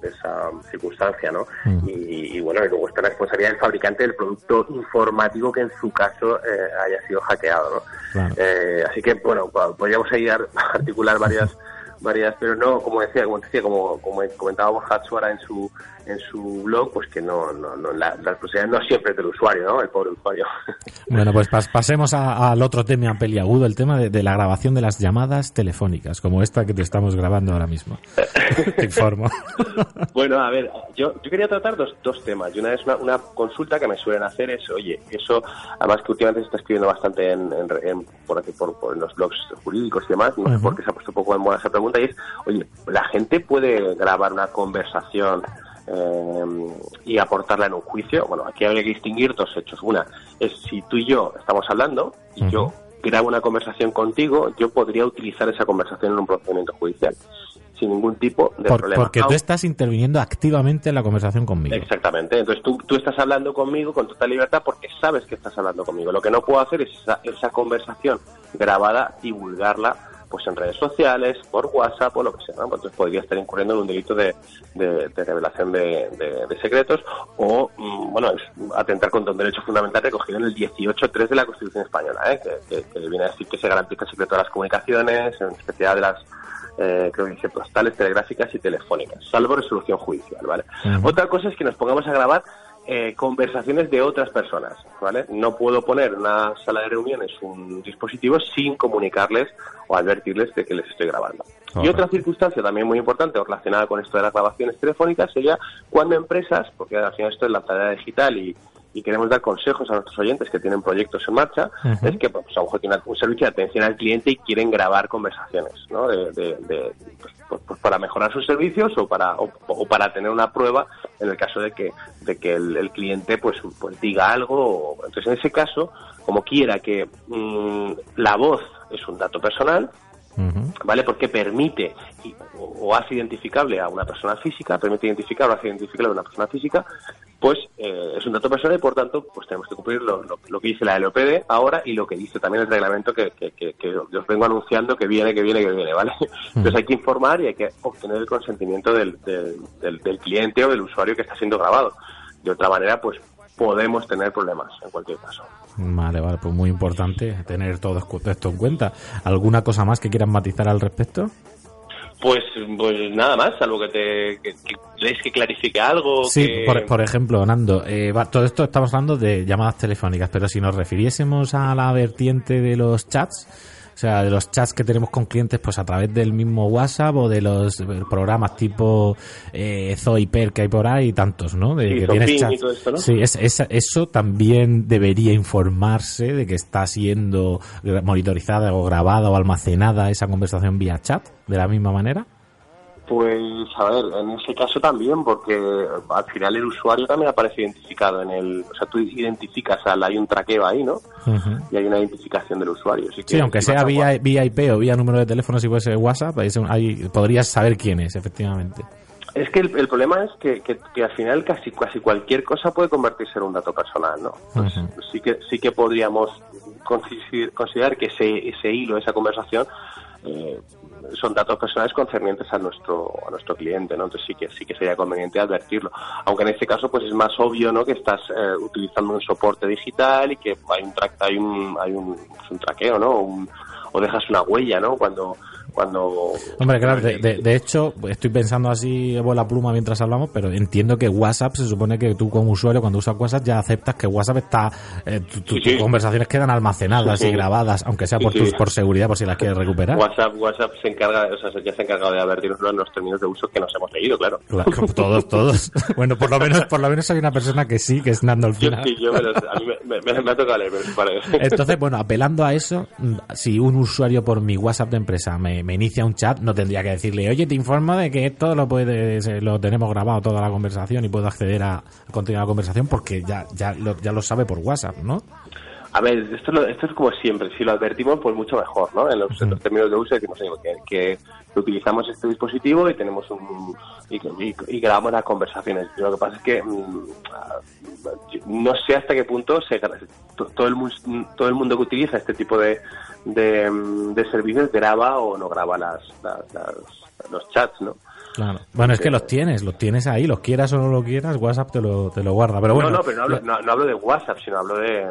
esa, circunstancia, ¿no? Mm. Y, bueno, y luego está la responsabilidad del fabricante del producto informático que en su caso eh, haya sido hackeado, ¿no? Eh, así que, bueno, podríamos ahí articular varias varias, pero no, como decía, como decía, como, como comentaba ahora en su en su blog, pues que no, no, no la, responsabilidad no siempre es del usuario, ¿no? El pobre usuario. Bueno, pues pasemos al otro tema peliagudo, el tema de, la grabación de las llamadas telefónicas, como esta que te estamos grabando ahora mismo. te informo. bueno, a ver, yo, yo quería tratar dos, dos temas. Y una es una, consulta que me suelen hacer es, oye, eso, además que últimamente se está escribiendo bastante en, por, aquí, por, los blogs jurídicos y demás, no sé por qué se ha puesto un poco en moda esa pregunta, y es, oye, ¿la gente puede grabar una conversación eh, y aportarla en un juicio. Bueno, aquí habría que distinguir dos hechos. Una es si tú y yo estamos hablando y yo grabo una conversación contigo, yo podría utilizar esa conversación en un procedimiento judicial sin ningún tipo de problema. Porque tú estás interviniendo activamente en la conversación conmigo. Exactamente. Entonces tú, tú estás hablando conmigo con total libertad porque sabes que estás hablando conmigo. Lo que no puedo hacer es esa, esa conversación grabada, divulgarla pues en redes sociales, por WhatsApp o lo que sea. ¿no? Entonces podría estar incurriendo en un delito de, de, revelación de, de, secretos o, mm, bueno, es atentar contra un derecho fundamental recogido en el 18.3 de la Constitución Española, ¿eh? que, viene a decir que se garantiza el secreto de las comunicaciones, en especial de las eh, creo que dice postales, telegráficas y telefónicas, salvo resolución judicial, ¿vale? Otra cosa es que nos pongamos a grabar eh, conversaciones de otras personas, ¿vale? No puedo poner en una sala de reuniones un dispositivo sin comunicarles o advertirles de que les estoy grabando. Y otra circunstancia también muy importante relacionada con esto de las grabaciones telefónicas sería cuando empresas, porque al final esto es la tarea digital y, y queremos dar consejos a nuestros oyentes que tienen proyectos en marcha, es que pues, a lo mejor tienen un servicio de atención al cliente y quieren grabar conversaciones, ¿no? De, pues, pues, pues, para mejorar sus servicios o para o, para tener una prueba en el caso de que de que el, cliente pues pues diga algo. entonces en ese caso, como quiera que mm, la voz es un dato personal, ¿vale? Porque permite o, hace identificable a una persona física, permite identificar o hace identificable a una persona física, pues eh, es un dato personal y por tanto pues tenemos que cumplir lo, que dice la LOPD ahora y lo que dice también el reglamento que, que, os vengo anunciando que viene, que viene, que viene, ¿vale? Entonces hay que informar y hay que obtener el consentimiento del, del, del cliente o del usuario que está siendo grabado. De otra manera, pues podemos tener problemas en cualquier caso. Vale, vale, pues muy importante tener todo esto en cuenta. ¿Alguna cosa más que quieran matizar al respecto? Pues, pues nada más, salvo que te que, que clarifique algo. Sí, por, ejemplo, Nando, eh, todo esto estamos hablando de llamadas telefónicas, pero si nos refiriésemos a la vertiente de los chats, o sea, de los chats que tenemos con clientes, pues a través del mismo WhatsApp o de los programas tipo eh, Zoiper que hay por ahí tantos, ¿no? De sí, que tienes chats. Sí, es, eso también debería informarse de que está siendo monitorizada o grabada o almacenada esa conversación vía chat de la misma manera. Pues a ver, en ese caso también, porque al final el usuario también aparece identificado en el, o sea, tú identificas, al, hay un traqueo ahí, ¿no? Y hay una identificación del usuario. sí, aunque sea vía, vía, IP o vía número de teléfono, si fuese WhatsApp, ahí, podrías saber quién es, efectivamente. Es que el, problema es que, que, al final casi casi cualquier cosa puede convertirse en un dato personal, ¿no? Pues sí que sí que podríamos considerar que ese, ese hilo, esa conversación, eh, son datos personales concernientes a nuestro a nuestro cliente, ¿no? Entonces sí que sí que sería conveniente advertirlo. Aunque en este caso pues es más obvio, ¿no? Que estás eh, utilizando un soporte digital y que hay un tra hay un hay un, un traqueo, ¿no? o dejas una huella, ¿no? Cuando cuando... Hombre, claro, de, hecho, estoy pensando así, la pluma mientras hablamos, pero entiendo que WhatsApp se supone que tú como usuario cuando usas WhatsApp ya aceptas que WhatsApp está... Eh, tus conversaciones quedan almacenadas y grabadas, aunque sea por, por seguridad, por si las quieres recuperar. WhatsApp, WhatsApp se encarga, o sea, ya se ha encargado de advertirnos los términos de uso que nos hemos leído, claro. claro todos, todos. bueno, por lo menos por lo menos hay una persona que sí, que es Nando Alfina. Sí, yo, a mí me, me, ha tocado leer, Entonces, bueno, apelando a eso, si un usuario por mi WhatsApp de empresa me me inicia un chat, no tendría que decirle, oye, te informo de que esto lo puedes, lo tenemos grabado toda la conversación y puedo acceder a, continuar la conversación porque ya, ya, lo, ya lo sabe por WhatsApp, ¿no? A ver, esto, esto es como siempre, si lo advertimos, pues mucho mejor, ¿no? En los, términos de uso decimos que, que, utilizamos este dispositivo y tenemos un y, grabamos las conversaciones. Lo que pasa es que mm, no sé hasta qué punto se, todo, el, todo el mundo que utiliza este tipo de, de, servicios graba o no graba las, los chats, ¿no? Claro. Bueno, es que los tienes, los tienes ahí, los quieras o no lo quieras, WhatsApp te lo, te lo guarda. Pero bueno, no, no, pero no hablo, no, hablo de WhatsApp, sino hablo de,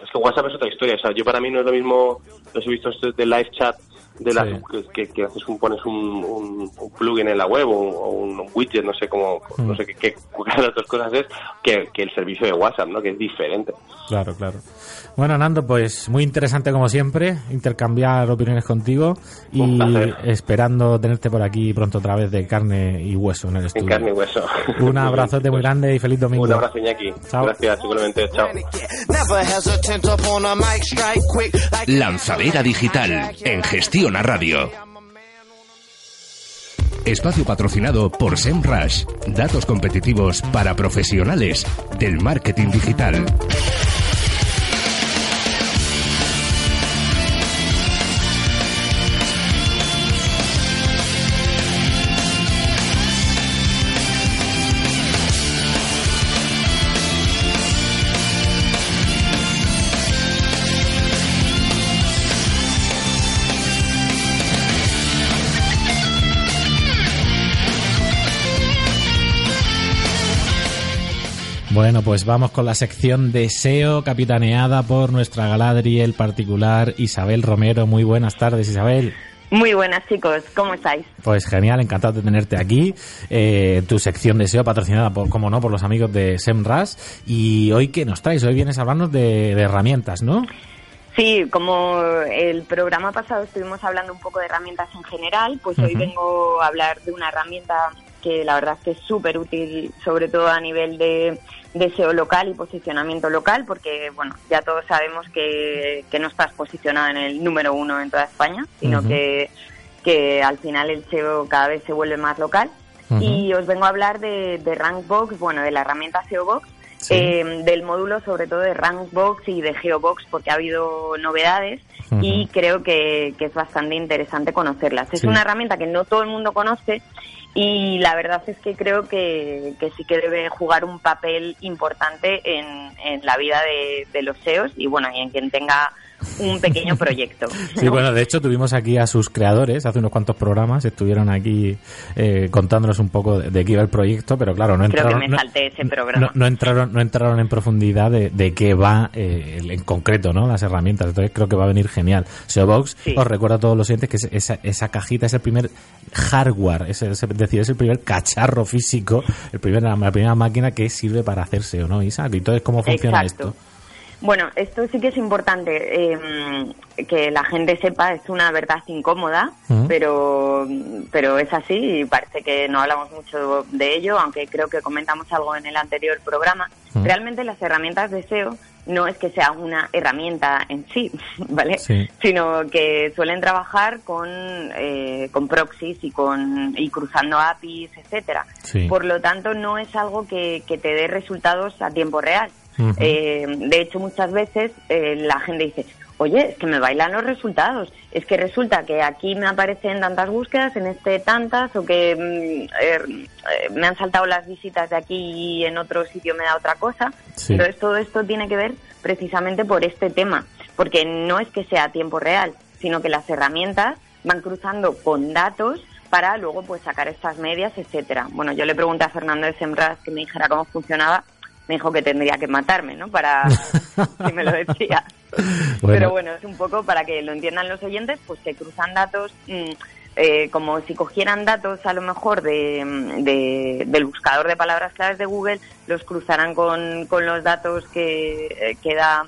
Es que WhatsApp es otra historia. O sea, yo para mí no es lo mismo los he visto de live chat de la, que, que, haces un, pones un, un, plugin en la web o un, widget, no sé cómo, no sé qué, qué, de las dos cosas es, que, que el servicio de WhatsApp, ¿no? Que es diferente. Claro, claro. Bueno, Nando, pues muy interesante como siempre intercambiar opiniones contigo y esperando tenerte por aquí pronto otra vez de carne y hueso en el estudio. carne y hueso. Un abrazote muy grande y feliz domingo. Un abrazo, Iñaki. Chao. Gracias, igualmente. Chao. Lanzadera digital en gestión a radio. Espacio patrocinado por SEMrush. Datos competitivos para profesionales del marketing digital. Bueno, pues vamos con la sección de SEO capitaneada por nuestra Galadriel particular Isabel Romero. Muy buenas tardes, Isabel. Muy buenas chicos, ¿cómo estáis? Pues genial, encantado de tenerte aquí. Eh, tu sección de SEO patrocinada, por, como no, por los amigos de SEMRAS. Y hoy, ¿qué nos traes? Hoy vienes a hablarnos de, herramientas, ¿no? Sí, como el programa pasado estuvimos hablando un poco de herramientas en general, pues hoy vengo a hablar de una herramienta que la verdad es que es súper útil, sobre todo a nivel de deseo local y posicionamiento local, porque bueno, ya todos sabemos que, que no estás posicionado en el número uno en toda España, sino que, que al final el SEO cada vez se vuelve más local. Y os vengo a hablar de, de Rankbox, bueno, de la herramienta SEObox, eh, del módulo sobre todo de Rankbox y de Geobox, porque ha habido novedades y creo que, que, es bastante interesante conocerlas. Es una herramienta que no todo el mundo conoce y la verdad es que creo que, que sí que debe jugar un papel importante en, en la vida de, de los SEOs y bueno, y en quien tenga un pequeño proyecto. Sí, bueno, de hecho tuvimos aquí a sus creadores hace unos cuantos programas, estuvieron aquí eh, contándonos un poco de, qué iba el proyecto, pero claro, no entraron, no, entraron, no entraron en profundidad de, qué va eh, en concreto, ¿no? Las herramientas. Entonces creo que va a venir genial. SEObox, os recuerdo a todos los oyentes que esa, esa cajita es el primer hardware, es, decir, es el primer cacharro físico, el primer, la primera máquina que sirve para hacer SEO, ¿no, Isa? Y entonces, ¿cómo funciona esto? Bueno, esto sí que es importante em, que la gente sepa, es una verdad incómoda, pero, pero es así y parece que no hablamos mucho de ello, aunque creo que comentamos algo en el anterior programa. Realmente las herramientas de SEO no es que sea una herramienta en sí, ¿vale? Sino que suelen trabajar con, eh, con proxies y, con, y cruzando APIs, etcétera. Por lo tanto, no es algo que, que te dé resultados a tiempo real. Eh, de hecho, muchas veces eh, la gente dice, oye, es que me bailan los resultados, es que resulta que aquí me aparecen tantas búsquedas, en este tantas, o que mm, er, eh, me han saltado las visitas de aquí y en otro sitio me da otra cosa. Entonces, todo esto tiene que ver precisamente por este tema, porque no es que sea a tiempo real, sino que las herramientas van cruzando con datos para luego pues sacar estas medias, etcétera. Bueno, yo le pregunté a Fernando de Semras que me dijera cómo funcionaba me dijo que tendría que matarme, ¿no? Para si me lo decía. Pero bueno, es un poco para que lo entiendan los oyentes, pues que cruzan datos mm, eh, como si cogieran datos a lo mejor de, del buscador de palabras claves de Google, los cruzaran con, con los datos que, eh, que da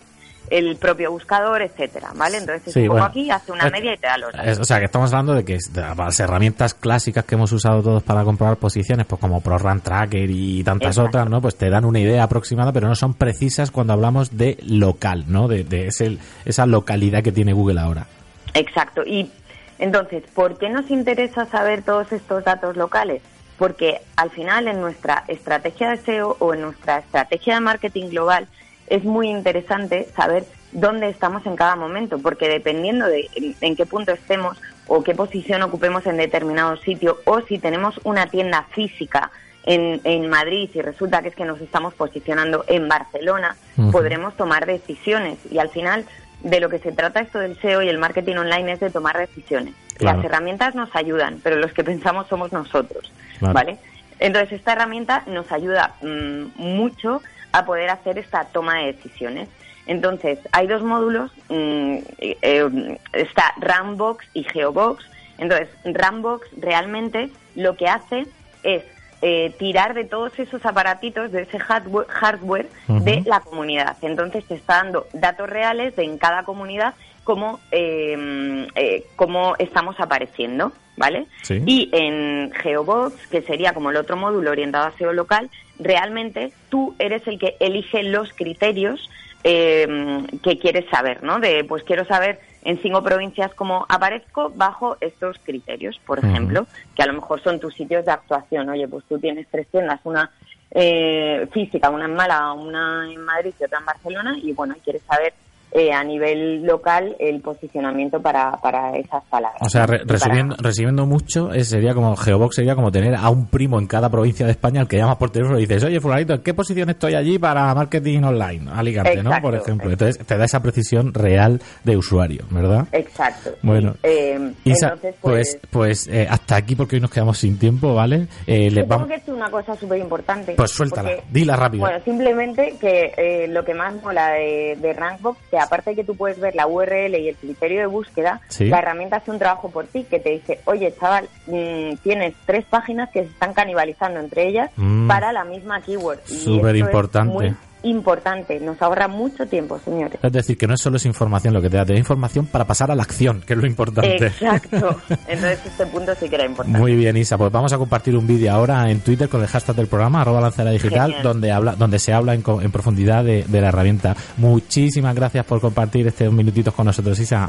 el propio buscador, etcétera, ¿vale? Entonces, es un poco aquí, hace una media y te da los datos. o sea, que estamos hablando de que las herramientas clásicas que hemos usado todos para comprobar posiciones, pues como ProRun Tracker y tantas otras, ¿no? Pues te dan una idea aproximada, pero no son precisas cuando hablamos de local, ¿no? De, de ese, esa localidad que tiene Google ahora. Exacto. Y entonces, ¿por qué nos interesa saber todos estos datos locales? Porque al final en nuestra estrategia de SEO o en nuestra estrategia de marketing global, es muy interesante saber dónde estamos en cada momento, porque dependiendo de en, qué punto estemos o qué posición ocupemos en determinado sitio, o si tenemos una tienda física en, en Madrid y resulta que es que nos estamos posicionando en Barcelona, podremos tomar decisiones. Y al final, de lo que se trata esto del SEO y el marketing online es de tomar decisiones. Las herramientas nos ayudan, pero los que pensamos somos nosotros, ¿vale? Entonces, esta herramienta nos ayuda mm, mucho a poder hacer esta toma de decisiones. Entonces, hay dos módulos, mm, eh, está Rambox y Geobox. Entonces, Rambox realmente lo que hace es eh, tirar de todos esos aparatitos, de ese hardware, de la comunidad. Entonces, te está dando datos reales de en cada comunidad cómo, em, eh, cómo estamos apareciendo, ¿vale? Y en Geobox, que sería como el otro módulo orientado a SEO local, realmente tú eres el que elige los criterios em, que quieres saber, ¿no? De, pues quiero saber en cinco provincias cómo aparezco bajo estos criterios, por ejemplo, que a lo mejor son tus sitios de actuación. Oye, pues tú tienes tres tiendas, una eh, física, una en Málaga, una en Madrid y otra en Barcelona, y bueno, quieres saber eh, a nivel local el posicionamiento para, para esas palabras. O sea, recibiendo mucho, eh, sería como Geobox sería como tener a un primo en cada provincia de España al que llamas por teléfono y dices, oye, fulanito, ¿en qué posición estoy allí para marketing online? Alicante, ¿no? Por ejemplo. Entonces te da esa precisión real de usuario, ¿verdad? Exacto. Bueno, eh, Isa, pues, pues, pues hasta aquí porque hoy nos quedamos sin tiempo, ¿vale? Eh, les vamos... que es una cosa súper importante. Pues suéltala, dila rápido. Bueno, simplemente que lo que más mola de, de Rankbox, que aparte de que tú puedes ver la URL y el criterio de búsqueda, la herramienta hace un trabajo por ti que te dice, oye, chaval, mm, tienes tres páginas que se están canibalizando entre ellas mm. para la misma keyword. Súper importante importante, nos ahorra mucho tiempo, señores. Es decir, que no es solo es información lo que te da, te da información para pasar a la acción, que es lo importante. Exacto. Entonces este punto sí que era importante. Muy bien, Isa, pues vamos a compartir un vídeo ahora en Twitter con el hashtag del programa, arroba lanzera digital, donde habla, donde se habla en, profundidad de, la herramienta. Muchísimas gracias por compartir estos minutitos con nosotros, Isa.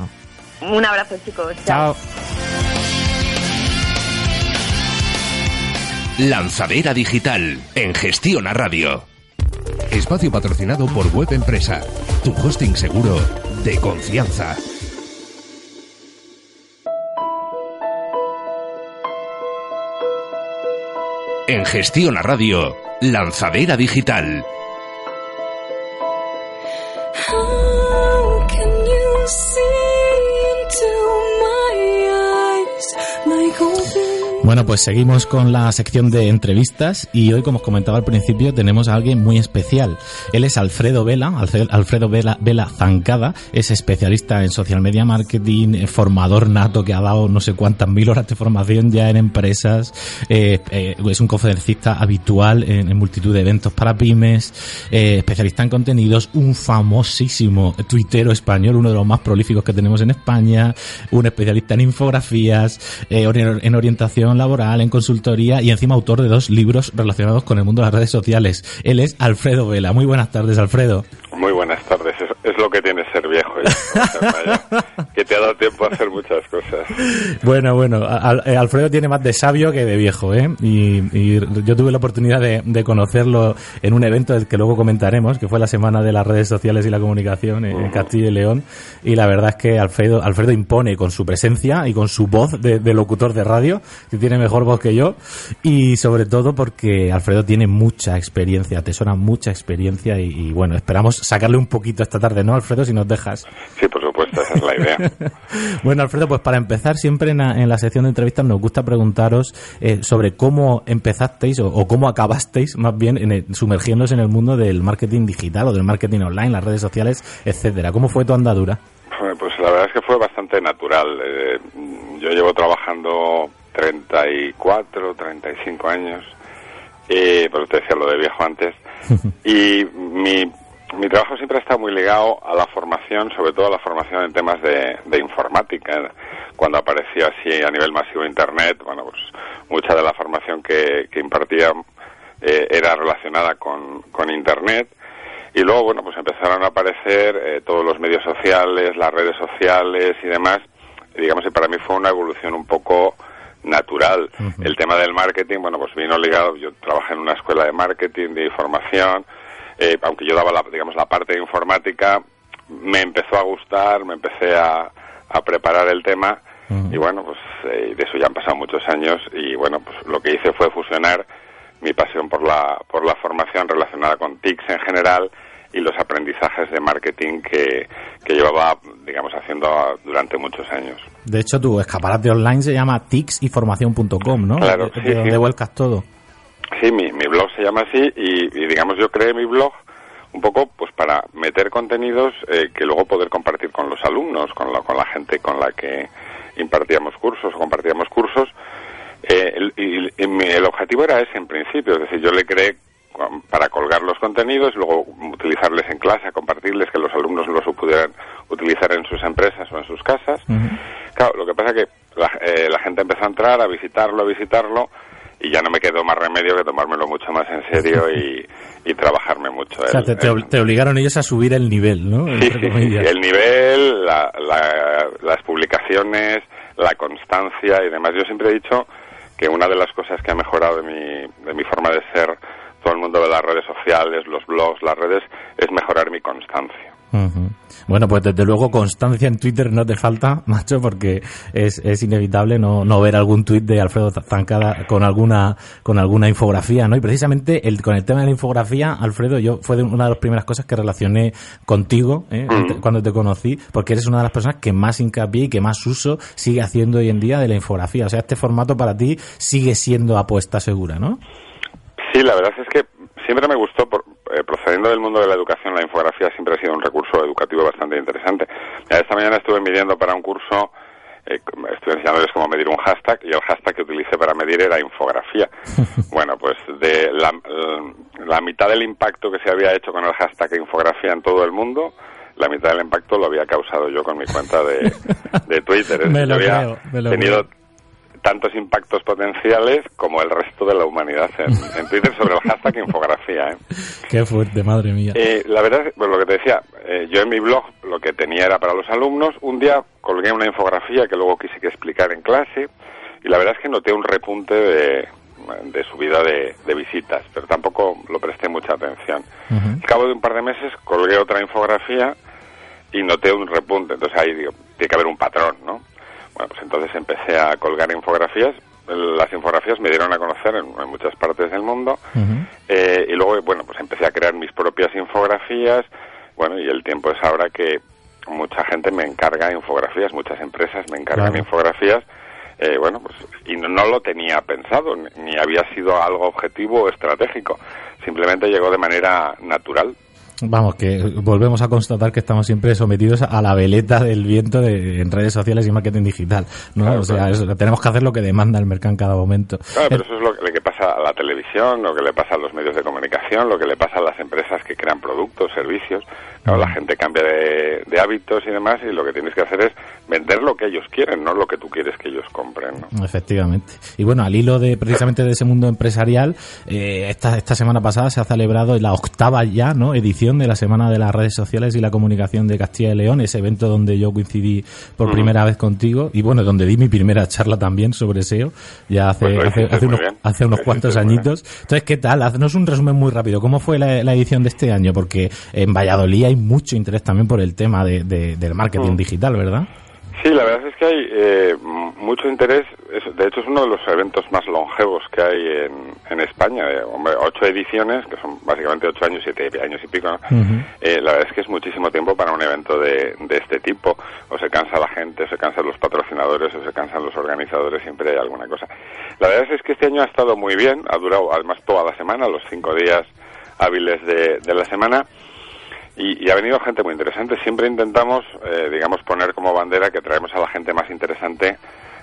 Un abrazo, chicos. Chao. Lanzadera digital en Gestión a Radio. Espacio patrocinado por Web Empresa, tu hosting seguro de confianza. En Gestión a Radio, Lanzadera Digital. Bueno, pues seguimos con la sección de entrevistas y hoy, como os comentaba al principio, tenemos a alguien muy especial. Él es Alfredo Vela, Alfredo Vela, Vela Zancada, es especialista en social media marketing, eh, formador nato que ha dado no sé cuántas mil horas de formación ya en empresas, eh, eh, es un conferencista habitual en, multitud de eventos para pymes, especialista en contenidos, un famosísimo tuitero español, uno de los más prolíficos que tenemos en España, un especialista en infografías, en orientación laboral, en consultoría y encima autor de dos libros relacionados con el mundo de las redes sociales. Él es Alfredo Vela. Muy buenas tardes, Alfredo. Muy buenas tardes. Es, lo que tiene ser viejo, que te ha dado tiempo a hacer muchas cosas. Bueno, bueno, eh, Alfredo tiene más de sabio que de viejo, ¿eh? Y, yo tuve la oportunidad de, conocerlo en un evento del que luego comentaremos, que fue la Semana de las Redes Sociales y la Comunicación en, Castilla y León. Y la verdad es que Alfredo, Alfredo impone con su presencia y con su voz de, de locutor de radio, que tiene mejor voz que yo, y sobre todo porque Alfredo tiene mucha experiencia, atesora mucha experiencia y bueno, esperamos sacarle un poquito esta tarde, ¿no, Alfredo? Si nos dejas. Sí, por supuesto, esa es la idea. bueno, Alfredo, pues para empezar, siempre en la, sección de entrevistas nos gusta preguntaros eh, sobre cómo empezasteis o, cómo acabasteis, más bien, en sumergiéndose en el mundo del marketing digital o del marketing online, las redes sociales, etcétera. ¿Cómo fue tu andadura? Pues la verdad es que fue bastante natural. Eh, yo llevo trabajando 34, 35 años, eh, pero te decía lo de viejo antes, y mi mi trabajo siempre estado muy ligado a la formación, sobre todo a la formación en temas de, informática. Cuando apareció así a nivel masivo Internet, bueno, pues mucha de la formación que, impartía eh, era relacionada con, Internet. Y luego, bueno, pues empezaron a aparecer eh, todos los medios sociales, las redes sociales y demás. Y digamos que para mí fue una evolución un poco natural. El tema del marketing, bueno, pues vino ligado, yo trabajé en una escuela de marketing, de información, eh, aunque yo daba la, digamos la parte informática, me empezó a gustar, me empecé a, preparar el tema y bueno, pues eh, de eso ya han pasado muchos años y bueno, pues lo que hice fue fusionar mi pasión por la, por la formación relacionada con TICS en general y los aprendizajes de marketing que, que llevaba, digamos, haciendo durante muchos años. De hecho, tu escaparate online se llama ticksinformación.com, ¿no? Claro, de, donde vuelcas todo. Sí, mi, mi blog se llama así y, digamos yo creé mi blog un poco pues para meter contenidos eh, que luego poder compartir con los alumnos, con la, con la gente con la que impartíamos cursos o compartíamos cursos. Eh, el, y, el objetivo era ese en principio, es decir, yo le creé para colgar los contenidos y luego utilizarles en clase, compartirles, que los alumnos los pudieran utilizar en sus empresas o en sus casas. Claro, lo que pasa es que la, eh, la gente empezó a entrar, a visitarlo, a visitarlo, y ya no me quedó más remedio que tomármelo mucho más en serio y, trabajarme mucho. O sea, te, obligaron ellos a subir el nivel, ¿no? Sí, el nivel, las publicaciones, la constancia y demás. Yo siempre he dicho que una de las cosas que ha mejorado de mi, de mi forma de ser todo el mundo de las redes sociales, los blogs, las redes, es mejorar mi constancia. Bueno, pues desde luego constancia en Twitter no te falta, macho, porque es, es inevitable no, no ver algún tuit de Alfredo Zancada con alguna con alguna infografía, ¿no? Y precisamente el, con el tema de la infografía, Alfredo, yo fue de una de las primeras cosas que relacioné contigo ¿eh? mm. cuando te conocí, porque eres una de las personas que más hincapié y que más uso sigue haciendo hoy en día de la infografía. O sea, este formato para ti sigue siendo apuesta segura, ¿no? Sí, la verdad es que siempre me gustó, por, eh, procediendo del mundo de la educación, la infografía siempre ha sido un recurso educativo bastante interesante. Esta mañana estuve midiendo para un curso, eh, estuve enseñándoles cómo medir un hashtag y el hashtag que utilicé para medir era infografía. bueno, pues de la, la mitad del impacto que se había hecho con el hashtag infografía en todo el mundo, la mitad del impacto lo había causado yo con mi cuenta de, de Twitter. me lo había tenido tantos impactos potenciales como el resto de la humanidad en, Twitter sobre el hashtag infografía. ¿eh? Qué fuerte, madre mía. Eh, la verdad, pues lo que te decía, eh, yo en mi blog lo que tenía era para los alumnos. Un día colgué una infografía que luego quise que explicar en clase y la verdad es que noté un repunte de, de subida de, visitas, pero tampoco lo presté mucha atención. Al cabo de un par de meses colgué otra infografía y noté un repunte. Entonces ahí digo, tiene que haber un patrón, ¿no? Bueno, pues entonces empecé a colgar infografías. Las infografías me dieron a conocer en, muchas partes del mundo. Eh, y luego, bueno, pues empecé a crear mis propias infografías, bueno, y el tiempo es ahora que mucha gente me encarga infografías, muchas empresas me encargan infografías, eh, bueno, pues, y no, no, lo tenía pensado, ni había sido algo objetivo o estratégico, simplemente llegó de manera natural. Vamos, que volvemos a constatar que estamos siempre sometidos a la veleta del viento de, en redes sociales y marketing digital, ¿no? o sea, tenemos que hacer lo que demanda el mercado en cada momento. Claro, pero eso es lo que, pasa a la televisión, lo que le pasa a los medios de comunicación, lo que le pasa a las empresas que crean productos, servicios. Claro, la gente cambia de, hábitos y demás y lo que tienes que hacer es vender lo que ellos quieren, no lo que tú quieres que ellos compren. ¿no? Efectivamente. Y bueno, al hilo de precisamente de ese mundo empresarial, eh, esta, esta semana pasada se ha celebrado la octava ya, ¿no? Edición de la Semana de las Redes Sociales y la Comunicación de Castilla y León, ese evento donde yo coincidí por primera vez contigo y bueno, donde di mi primera charla también sobre SEO, ya hace, pues hace, unos, hace unos cuantos añitos. Entonces, ¿qué tal? Haznos un resumen muy rápido. ¿Cómo fue la, edición de este año? Porque en Valladolid hay mucho interés también por el tema de, del marketing digital, ¿verdad? Sí, la verdad es que hay eh, mucho interés. de hecho, es uno de los eventos más longevos que hay en, en España. Eh, hombre, ocho ediciones, que son básicamente ocho años, siete años y pico. Eh, la verdad es que es muchísimo tiempo para un evento de, de este tipo. O se cansa la gente, o se cansan los patrocinadores, o se cansan los organizadores. Siempre hay alguna cosa. La verdad es que este año ha estado muy bien. Ha durado además toda la semana, los cinco días hábiles de, de la semana y, ha venido gente muy interesante. Siempre intentamos, eh, digamos, poner como bandera que traemos a la gente más interesante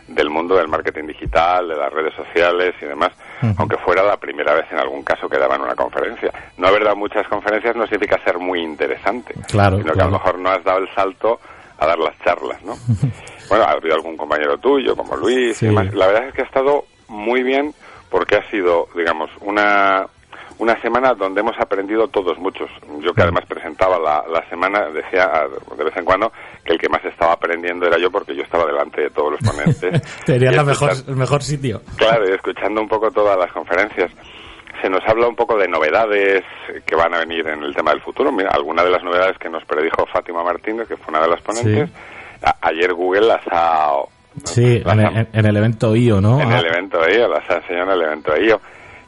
del mundo del marketing digital, de las redes sociales y demás, aunque fuera la primera vez en algún caso que daban una conferencia. No haber dado muchas conferencias no significa ser muy interesante, claro, sino que a lo mejor no has dado el salto a dar las charlas, ¿no? bueno, ha habido algún compañero tuyo, como Luis y demás. La verdad es que ha estado muy bien porque ha sido, digamos, una una semana donde hemos aprendido todos muchos. Yo que además presentaba la, la semana decía de vez en cuando que el que más estaba aprendiendo era yo porque yo estaba delante de todos los ponentes. Sería la mejor, el mejor sitio. Claro, y escuchando un poco todas las conferencias. Se nos habla un poco de novedades que van a venir en el tema del futuro. Mira, alguna de las novedades que nos predijo Fátima Martínez, que fue una de las ponentes, ayer Google las ha... Sí, en, el evento IO, ¿no? En el ah. evento IO, las ha enseñado en el evento IO.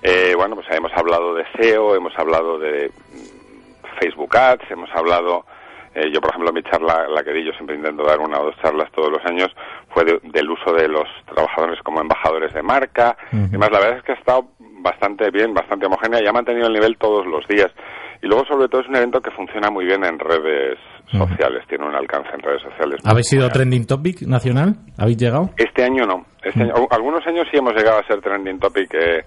Eh, bueno, pues hemos hablado de SEO, hemos hablado de mm, Facebook Ads, hemos hablado, eh, yo por ejemplo mi charla, la que di, yo siempre intento dar una o dos charlas todos los años, fue del uso de los trabajadores como embajadores de marca. Además, la verdad es que ha estado bastante bien, bastante homogénea y ha mantenido el nivel todos los días. Y luego, sobre todo, es un evento que funciona muy bien en redes sociales, tiene un alcance en redes sociales. ¿Habéis sido trending topic nacional? ¿Habéis llegado? Este año no. Este algunos años sí hemos llegado a ser trending topic. Eh,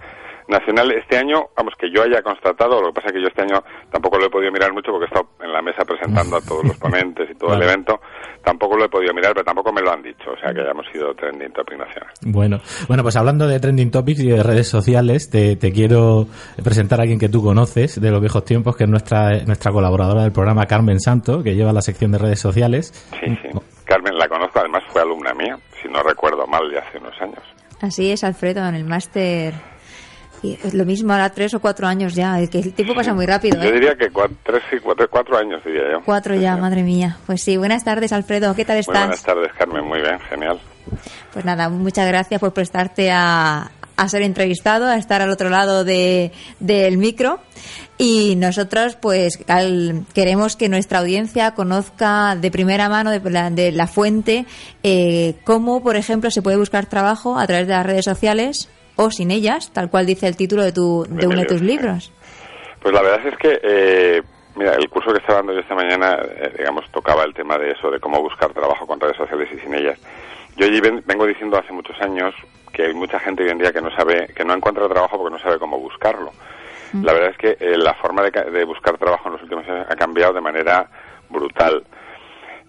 nacional este año, vamos, que yo haya constatado, lo que pasa es que yo este año tampoco lo he podido mirar mucho porque he estado en la mesa presentando a todos los ponentes y todo el evento, tampoco lo he podido mirar, pero tampoco me lo han dicho, o sea que hayamos sido trending topic nacional. Bueno, bueno, pues hablando de trending topics y de redes sociales, te, quiero presentar a alguien que tú conoces de los viejos tiempos, que es nuestra, nuestra colaboradora del programa, Carmen Santo, que lleva la sección de redes sociales. Sí, sí. Carmen la conozco, además fue alumna mía, si no recuerdo mal, de hace unos años. Así es, Alfredo, en el máster es lo mismo, ahora tres o cuatro años ya, que el tiempo pasa muy rápido. Yo ¿eh? diría que cuatro, tres, cuatro, cuatro años, diría yo. Cuatro ya, madre mía. Pues sí, buenas tardes, Alfredo. ¿Qué tal estás? buenas tardes, Carmen. Muy bien, genial. Pues nada, muchas gracias por prestarte a, a ser entrevistado, a estar al otro lado de, del micro. Y nosotros, pues, queremos que nuestra audiencia conozca de primera mano, de la, de la fuente, eh, cómo, por ejemplo, se puede buscar trabajo a través de las redes sociales o sin ellas, tal cual dice el título de, tu, de uno de tus libros. Pues la verdad es que, eh, mira, el curso que estaba dando yo esta mañana, eh, digamos, tocaba el tema de eso, de cómo buscar trabajo con redes sociales y sin ellas. Yo vengo diciendo hace muchos años que hay mucha gente hoy en día que no sabe, que no encuentra trabajo porque no sabe cómo buscarlo. Mm. La verdad es que eh, la forma de, de buscar trabajo en los últimos años ha cambiado de manera brutal.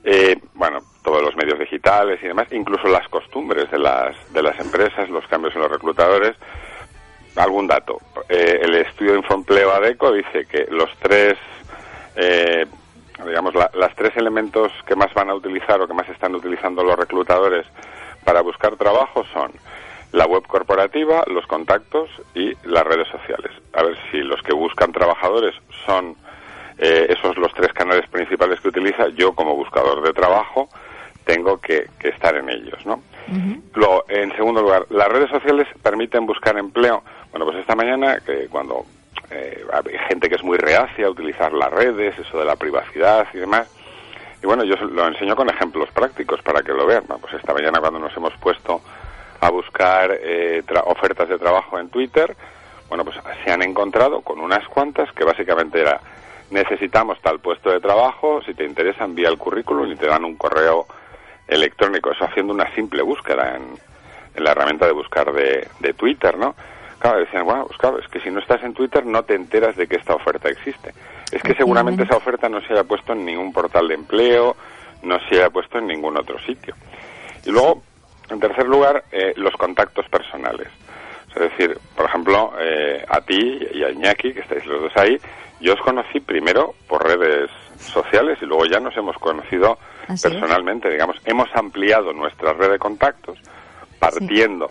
Eh, bueno, todos los medios digitales y demás, incluso las costumbres de las, de las empresas, los cambios en los reclutadores. Algún dato. Eh, el estudio de Infoempleo ADECO dice que los tres, eh, digamos, las tres elementos que más van a utilizar o que más están utilizando los reclutadores para buscar trabajo son la web corporativa, los contactos y las redes sociales. A ver si los que buscan trabajadores son eh, esos los tres canales principales que utiliza. Yo como buscador de trabajo tengo que, estar en ellos, ¿no? Luego, en segundo lugar, las redes sociales permiten buscar empleo. Bueno, pues esta mañana, que cuando eh, hay gente que es muy reacia a utilizar las redes, eso de la privacidad y demás, y bueno, yo lo enseño con ejemplos prácticos para que lo vean. Pues esta mañana cuando nos hemos puesto a buscar eh, ofertas de trabajo en Twitter, bueno, pues se han encontrado con unas cuantas que básicamente era necesitamos tal puesto de trabajo, si te interesa envía el currículum y te dan un correo electrónico, eso haciendo una simple búsqueda en, la herramienta de buscar de, Twitter, ¿no? Claro, decían, bueno, pues claro, es que si no estás en Twitter no te enteras de que esta oferta existe. Es que seguramente esa oferta no se haya puesto en ningún portal de empleo, no se haya puesto en ningún otro sitio. Y luego, en tercer lugar, eh, los contactos personales. Es decir, por ejemplo, eh, a ti y a Iñaki, que estáis los dos ahí, yo os conocí primero por redes sociales y luego ya nos hemos conocido personalmente, digamos, hemos ampliado nuestra red de contactos partiendo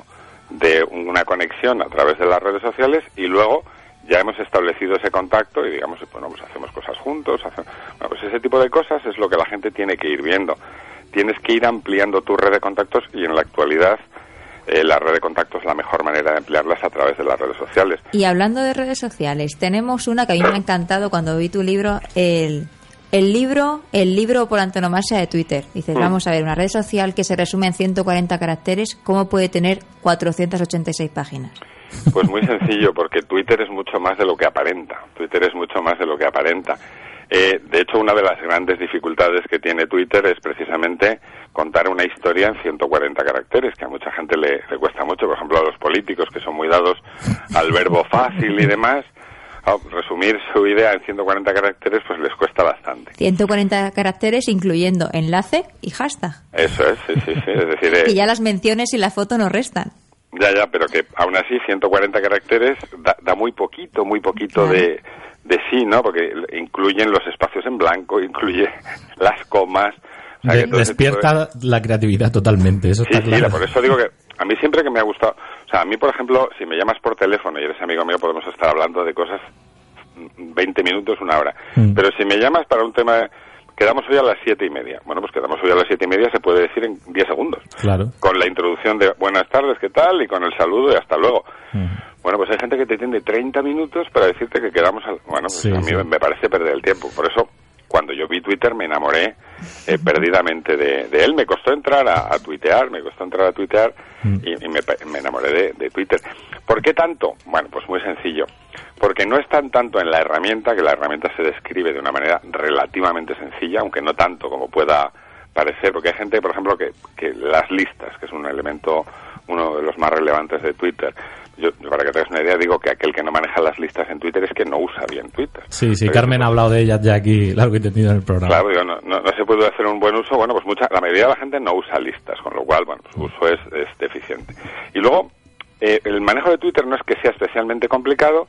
de una conexión a través de las redes sociales y luego ya hemos establecido ese contacto y digamos, bueno, pues hacemos cosas juntos, bueno, pues ese tipo de cosas es lo que la gente tiene que ir viendo. Tienes que ir ampliando tu red de contactos y en la actualidad eh, la red de contactos es la mejor manera de emplearlas a través de las redes sociales. Y hablando de redes sociales, tenemos una que a mí me ha encantado cuando vi tu libro, el el libro, el libro por antonomasia de Twitter. Dices, mm. vamos a ver, una red social que se resume en 140 caracteres, ¿cómo puede tener 486 páginas? Pues muy sencillo, porque Twitter es mucho más de lo que aparenta. Twitter es mucho más de lo que aparenta. Eh, de hecho, una de las grandes dificultades que tiene Twitter es precisamente contar una historia en 140 caracteres, que a mucha gente le, le cuesta mucho, por ejemplo, a los políticos que son muy dados al verbo fácil y demás resumir su idea en 140 caracteres pues les cuesta bastante. 140 caracteres incluyendo enlace y hashtag. Eso es, sí, sí, sí. Es decir, eh, que ya las menciones y la foto no restan. Ya, ya, pero que aún así 140 caracteres da, muy poquito, muy poquito de, de sí, ¿no? Porque incluyen los espacios en blanco, incluye las comas. Despierta la creatividad totalmente, eso está claro. por eso digo que a mí siempre que me ha gustado, o sea, a mí, por ejemplo, si me llamas por teléfono y eres amigo mío, podemos estar hablando de cosas 20 minutos, una hora. Mm. Pero si me llamas para un tema, quedamos hoy a las siete y media. Bueno, pues quedamos hoy a las siete y media, se puede decir en 10 segundos. Claro. Con la introducción de buenas tardes, ¿qué tal? Y con el saludo y hasta luego. Mm. Bueno, pues hay gente que te tiende 30 minutos para decirte que quedamos al... Bueno, pues a mí me parece perder el tiempo. Por eso cuando yo vi Twitter me enamoré eh, perdidamente de, él. Me costó entrar a, tuitear, me costó entrar a tuitear mm. y, me, enamoré de, Twitter. ¿Por qué tanto? Bueno, pues muy sencillo. Porque no están tanto en la herramienta, que la herramienta se describe de una manera relativamente sencilla, aunque no tanto como pueda parecer, porque hay gente, por ejemplo, que, que las listas, que es un elemento, uno de los más relevantes de Twitter, yo, para que te hagas una idea, digo que aquel que no maneja las listas en Twitter es que no usa bien Twitter. Sí, sí, Carmen ha hablado de ellas ya aquí, largo y tendido en el programa. Claro, digo, no, no, se puede hacer un buen uso. Bueno, pues mucha, la mayoría de la gente no usa listas, con lo cual, bueno, su uso es, es deficiente. Y luego, eh, el manejo de Twitter no es que sea especialmente complicado,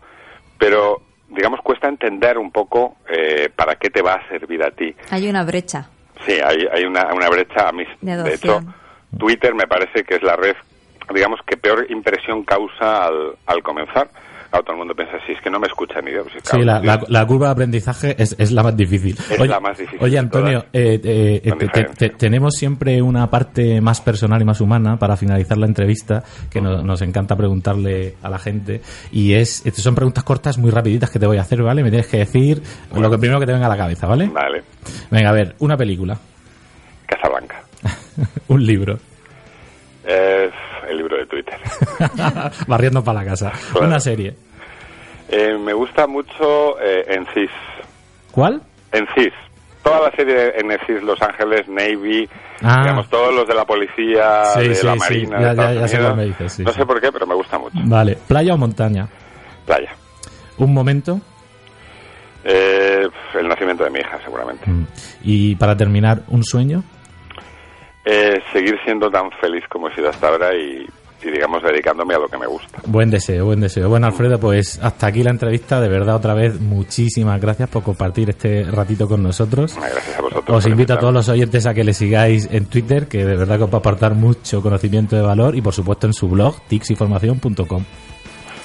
pero digamos cuesta entender un poco eh, para qué te va a servir a ti. Hay una brecha. Sí, hay, hay una, una brecha. A mí, de hecho, Twitter me parece que es la red digamos, que peor impresión causa al, al comenzar. todo el mundo piensa, si es que no me escucha ni Dios. sí, la, la, curva de aprendizaje es, es la más difícil. Es oye, la más difícil. Oye, Antonio, eh, eh, tenemos siempre una parte más personal y más humana para finalizar la entrevista, que nos encanta preguntarle a la gente. Y es son preguntas cortas, muy rapiditas que te voy a hacer, ¿vale? Me tienes que decir lo que primero que te venga a la cabeza, ¿vale? Vale. Venga, a ver, una película. Casablanca. Un libro. Eh, el libro de Twitter. Barriendo para la casa. Una serie. Eh, me gusta mucho eh, En CIS. ¿Cuál? En CIS. Toda la serie en CIS, Los Ángeles, Navy, ah. digamos, todos los de la policía, de la marina. no sé por qué, pero me gusta mucho. Vale. ¿Playa o montaña? Playa. ¿Un momento? Eh, el nacimiento de mi hija, seguramente. Mm. Y para terminar, ¿un sueño? Eh, seguir siendo tan feliz como he sido hasta ahora y, digamos dedicándome a lo que me gusta. Buen deseo, buen deseo. Bueno, Alfredo, pues hasta aquí la entrevista. De verdad, otra vez, muchísimas gracias por compartir este ratito con nosotros. Gracias a vosotros. Os invito a todos los oyentes a que le sigáis en Twitter, que de verdad que os va a aportar mucho conocimiento de valor y por supuesto en su blog, tixinformación.com.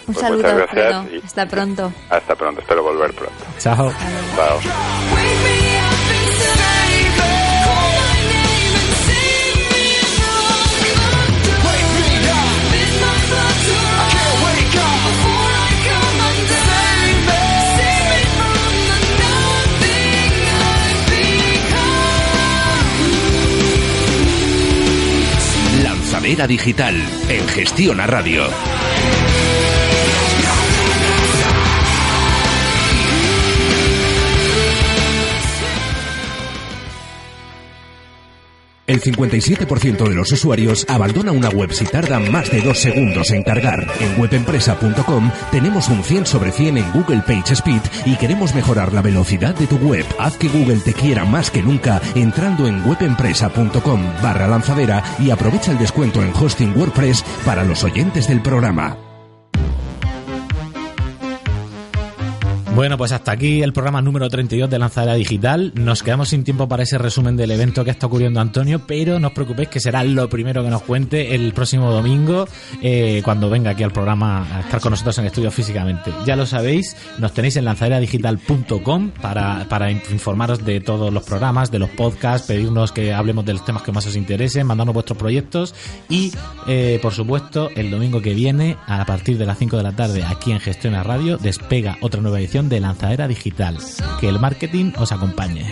Un pues saludo, Alfredo. Hasta pronto. Hasta pronto, espero volver pronto. Chao. Chao. Lanzadera Digital en Gestión a Radio. El 57% de los usuarios abandona una web si tarda más de dos segundos en cargar. En webempresa.com tenemos un 100 sobre 100 en Google Page Speed y queremos mejorar la velocidad de tu web. Haz que Google te quiera más que nunca entrando en webempresa.com barra lanzadera y aprovecha el descuento en hosting WordPress para los oyentes del programa. Bueno, pues hasta aquí el programa número 32 de Lanzadera Digital. Nos quedamos sin tiempo para ese resumen del evento que está ocurriendo Antonio, pero no os preocupéis que será lo primero que nos cuente el próximo domingo eh, cuando venga aquí al programa a estar con nosotros en estudio físicamente. Ya lo sabéis, nos tenéis en lanzaderadigital.com para, para informaros de todos los programas, de los podcasts, pedirnos que hablemos de los temas que más os interesen, mandarnos vuestros proyectos y, eh, por supuesto, el domingo que viene, a partir de las 5 de la tarde, aquí en Gestión a Radio, despega otra nueva edición de Lanzadera Digital. Que el marketing os acompañe.